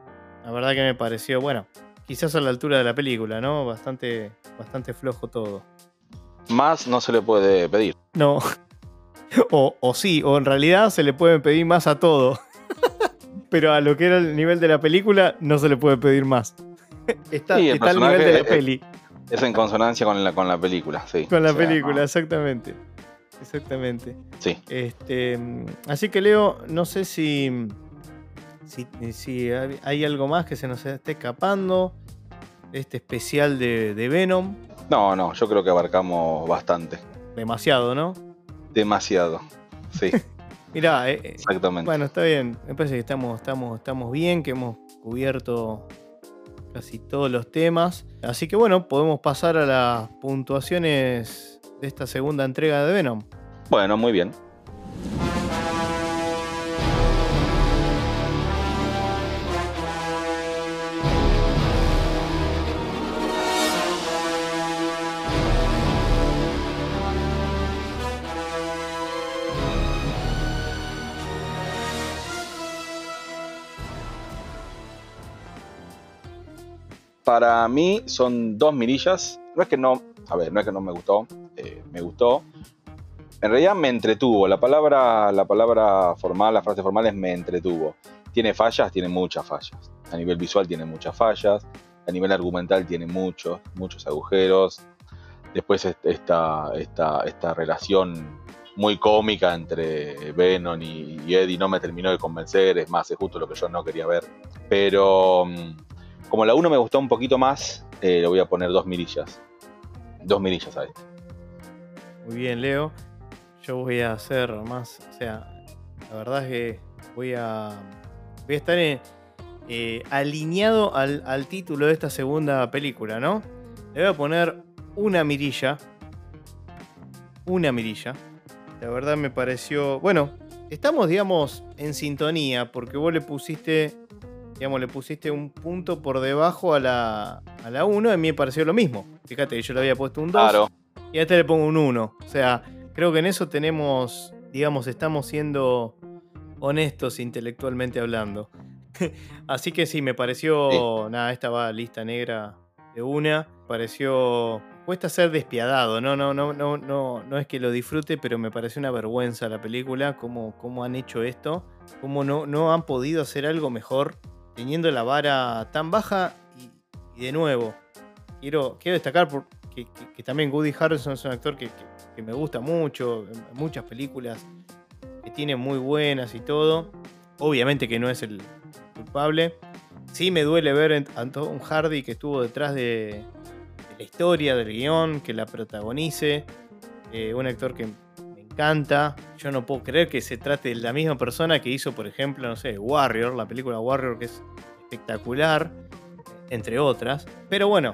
la verdad que me pareció, bueno, quizás a la altura de la película, ¿no? Bastante, bastante flojo todo. Más no se le puede pedir. No. O, o sí, o en realidad se le puede pedir más a todo. Pero a lo que era el nivel de la película no se le puede pedir más. está, Sí, el está al nivel de la es- peli. Es en consonancia con la, con la película, sí. Con la O sea, película, no, exactamente. Exactamente. Sí. Este, así que Leo, no sé si, si, hay algo más que se nos esté escapando. Este especial de, de Venom. No, no, yo creo que abarcamos bastante. Demasiado, ¿no? Demasiado. Sí, Mirá, eh, eh, exactamente. bueno, está bien. Me parece que estamos, estamos, estamos bien, que hemos cubierto casi todos los temas. Así que bueno, podemos pasar a las puntuaciones de esta segunda entrega de Venom. Bueno, muy bien. Para mí son dos mirillas. No es que no, a ver, no es que no me gustó, eh, me gustó. En realidad me entretuvo. La palabra, la palabra formal, la frase formal es me entretuvo. Tiene fallas, tiene muchas fallas. A nivel visual tiene muchas fallas. A nivel argumental tiene muchos, muchos agujeros. Después est- esta, esta, esta relación muy cómica entre Venom y, y Eddie no me terminó de convencer. Es más, es justo lo que yo no quería ver. Pero mm, como la 1 me gustó un poquito más, eh, le voy a poner dos mirillas. Dos mirillas a este. Muy bien, Leo. Yo voy a hacer más. O sea, la verdad es que voy a. Voy a estar eh, alineado al, al título de esta segunda película, ¿no? Le voy a poner una mirilla. Una mirilla. La verdad me pareció. Bueno, estamos, digamos, en sintonía. Porque vos le pusiste. Digamos, le pusiste un punto por debajo a la, a la 1. A mí me pareció lo mismo. Fíjate que yo le había puesto un 2 Claro, y a este le pongo un 1. O sea, creo que en eso tenemos, digamos, estamos siendo honestos intelectualmente hablando. Así que sí, me pareció, nada, esta va lista negra de una. Pareció, cuesta ser despiadado, no, no, no, no, no, no es que lo disfrute, pero me pareció una vergüenza la película, cómo, cómo han hecho esto, cómo no, no han podido hacer algo mejor, teniendo la vara tan baja y, de nuevo, quiero, quiero destacar por- que, también Woody Harrelson es un actor que, me gusta mucho, muchas películas que tiene muy buenas y todo. Obviamente que no es el culpable. Sí me duele ver a Tom Hardy que estuvo detrás de, la historia, del guion, que la protagonice. Eh, un actor que encanta. Yo no puedo creer que se trate de la misma persona que hizo, por ejemplo, no sé, Warrior, la película Warrior que es espectacular, entre otras. Pero bueno,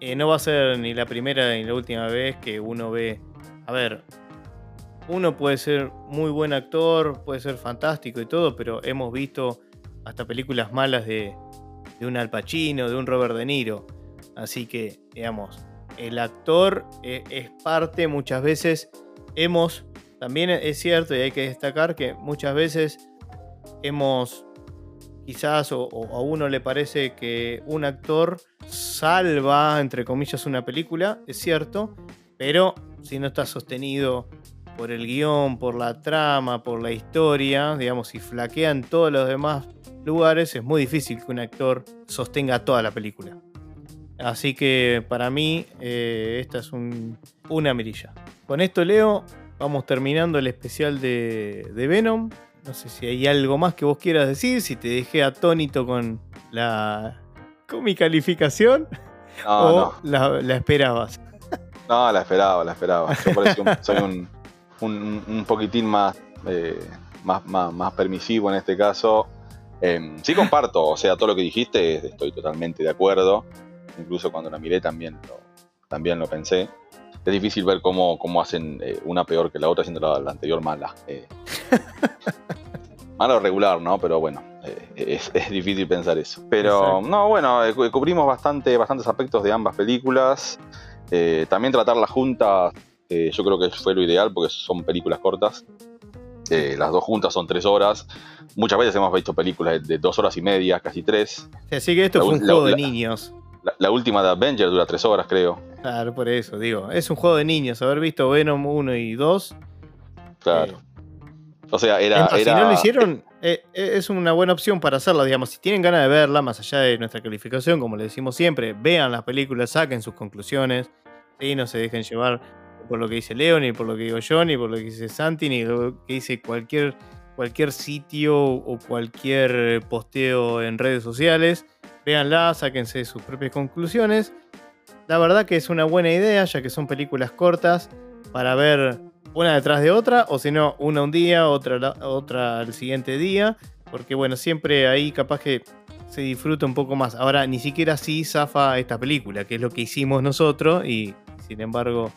eh, no va a ser ni la primera ni la última vez que uno ve. A ver, uno puede ser muy buen actor, puede ser fantástico y todo, pero hemos visto hasta películas malas de, de un Al Pacino, de un Robert De Niro. Así que, digamos, el actor eh, es parte muchas veces. Hemos, también es cierto y hay que destacar que muchas veces hemos quizás o, a uno le parece que un actor salva, entre comillas, una película, es cierto, pero si no está sostenido por el guion, por la trama, por la historia, digamos, si flaquean todos los demás lugares, es muy difícil que un actor sostenga toda la película. Así que para mí eh, esta es un- una mirilla. Con esto, Leo, vamos terminando el especial de, de Venom. No sé si hay algo más que vos quieras decir, si te dejé atónito con la con mi calificación no, o no. La, la esperabas. No, la esperaba, la esperaba. Yo soy un, un- un poquitín más, eh, más, más, más permisivo en este caso. Eh, sí comparto, o sea, todo lo que dijiste estoy totalmente de acuerdo. Incluso cuando la miré también lo, también lo pensé. Es difícil ver cómo, cómo hacen eh, una peor que la otra, siendo la, la anterior mala. Eh, mala o regular, ¿no? Pero bueno, eh, es, es difícil pensar eso. Pero Exacto. no, bueno, eh, cu- cubrimos bastante, bastantes aspectos de ambas películas. También tratar las juntas, yo creo que fue lo ideal porque son películas cortas. Eh, las dos juntas son tres horas. Muchas veces hemos visto películas de, de dos horas y media, casi tres. Así que esto La fue un la- juego de niños. La, la última de Avengers dura tres horas, creo. Claro, por eso digo. Es un juego de niños. Haber visto Venom 1 y 2. Claro. eh, O sea, era. Si no lo hicieron, eh, eh, es una buena opción para hacerlo. Digamos, si tienen ganas de verla, más allá de nuestra calificación, como le decimos siempre, vean las películas, saquen sus conclusiones. ¿sí? No se dejen llevar por lo que dice Leo, ni por lo que digo yo, ni por lo que dice Santi, ni lo que dice cualquier, cualquier sitio o cualquier posteo en redes sociales. Véanla, sáquense sus propias conclusiones. La verdad que es una buena idea, ya que son películas cortas para ver una detrás de otra, o si no, una un día, otra, la- otra al siguiente día, porque bueno, siempre ahí capaz que se disfruta un poco más. Ahora, ni siquiera así zafa esta película, que es lo que hicimos nosotros, y sin embargo,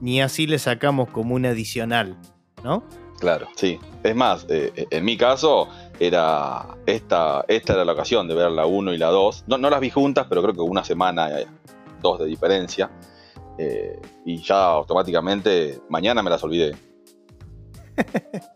ni así le sacamos como un adicional, ¿no? Claro, sí. Es más, eh, en mi caso, era esta, esta era la ocasión de ver la 1 y la 2. No, no las vi juntas, pero creo que una semana, dos de diferencia. Eh, y ya automáticamente mañana me las olvidé.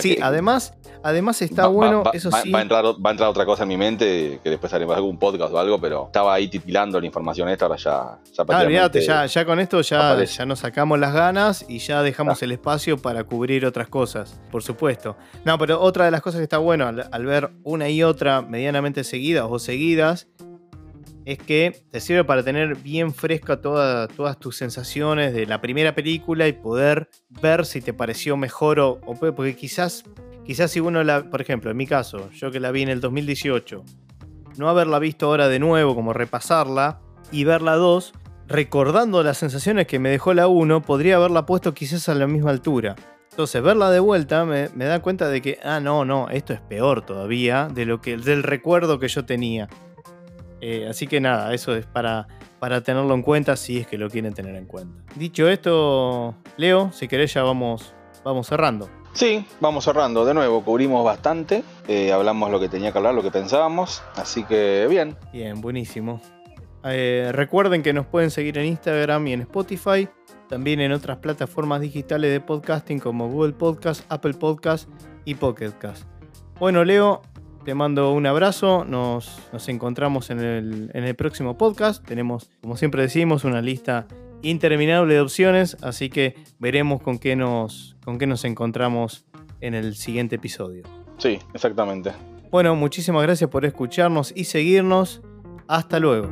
Sea Sí, que además, además está va- bueno, va- eso va- sí. va a, entrar, va a entrar otra cosa en mi mente que después haremos algún podcast o algo, pero estaba ahí titilando la información esta, ahora ya, ya Ah, ya, ya con esto ya, aparece. ya nos sacamos las ganas y ya dejamos el espacio para cubrir otras cosas, por supuesto. No, pero otra de las cosas que está bueno al, al ver una y otra medianamente seguidas o seguidas es que te sirve para tener bien fresca toda- todas tus sensaciones de la primera película y poder ver si te pareció mejor o, porque quizás, quizás si uno la, por ejemplo, en mi caso, yo que la vi en el 2018, no haberla visto ahora de nuevo, como repasarla, y ver la 2, recordando las sensaciones que me dejó la 1, podría haberla puesto quizás a la misma altura. Entonces, verla de vuelta me, me da cuenta de que, ah, no, no, esto es peor todavía de lo que, del recuerdo que yo tenía. Eh, así que nada, eso es para, para tenerlo en cuenta si es que lo quieren tener en cuenta. Dicho esto, Leo, si querés ya vamos, vamos cerrando. Sí, vamos cerrando. De nuevo, cubrimos bastante. eh, hablamos lo que tenía que hablar, lo que pensábamos. Así que bien. Bien, buenísimo. Eh, recuerden que nos pueden seguir en Instagram y en Spotify, también en otras plataformas digitales de podcasting como Google Podcast, Apple Podcast y Pocket Cast. Bueno, Leo, te mando un abrazo. Nos, nos encontramos en el, en el próximo podcast. Tenemos, como siempre decimos, una lista interminable de opciones, así que veremos con qué nos, con qué nos encontramos en el siguiente episodio. Sí, exactamente. Bueno, muchísimas gracias por escucharnos y seguirnos. Hasta luego.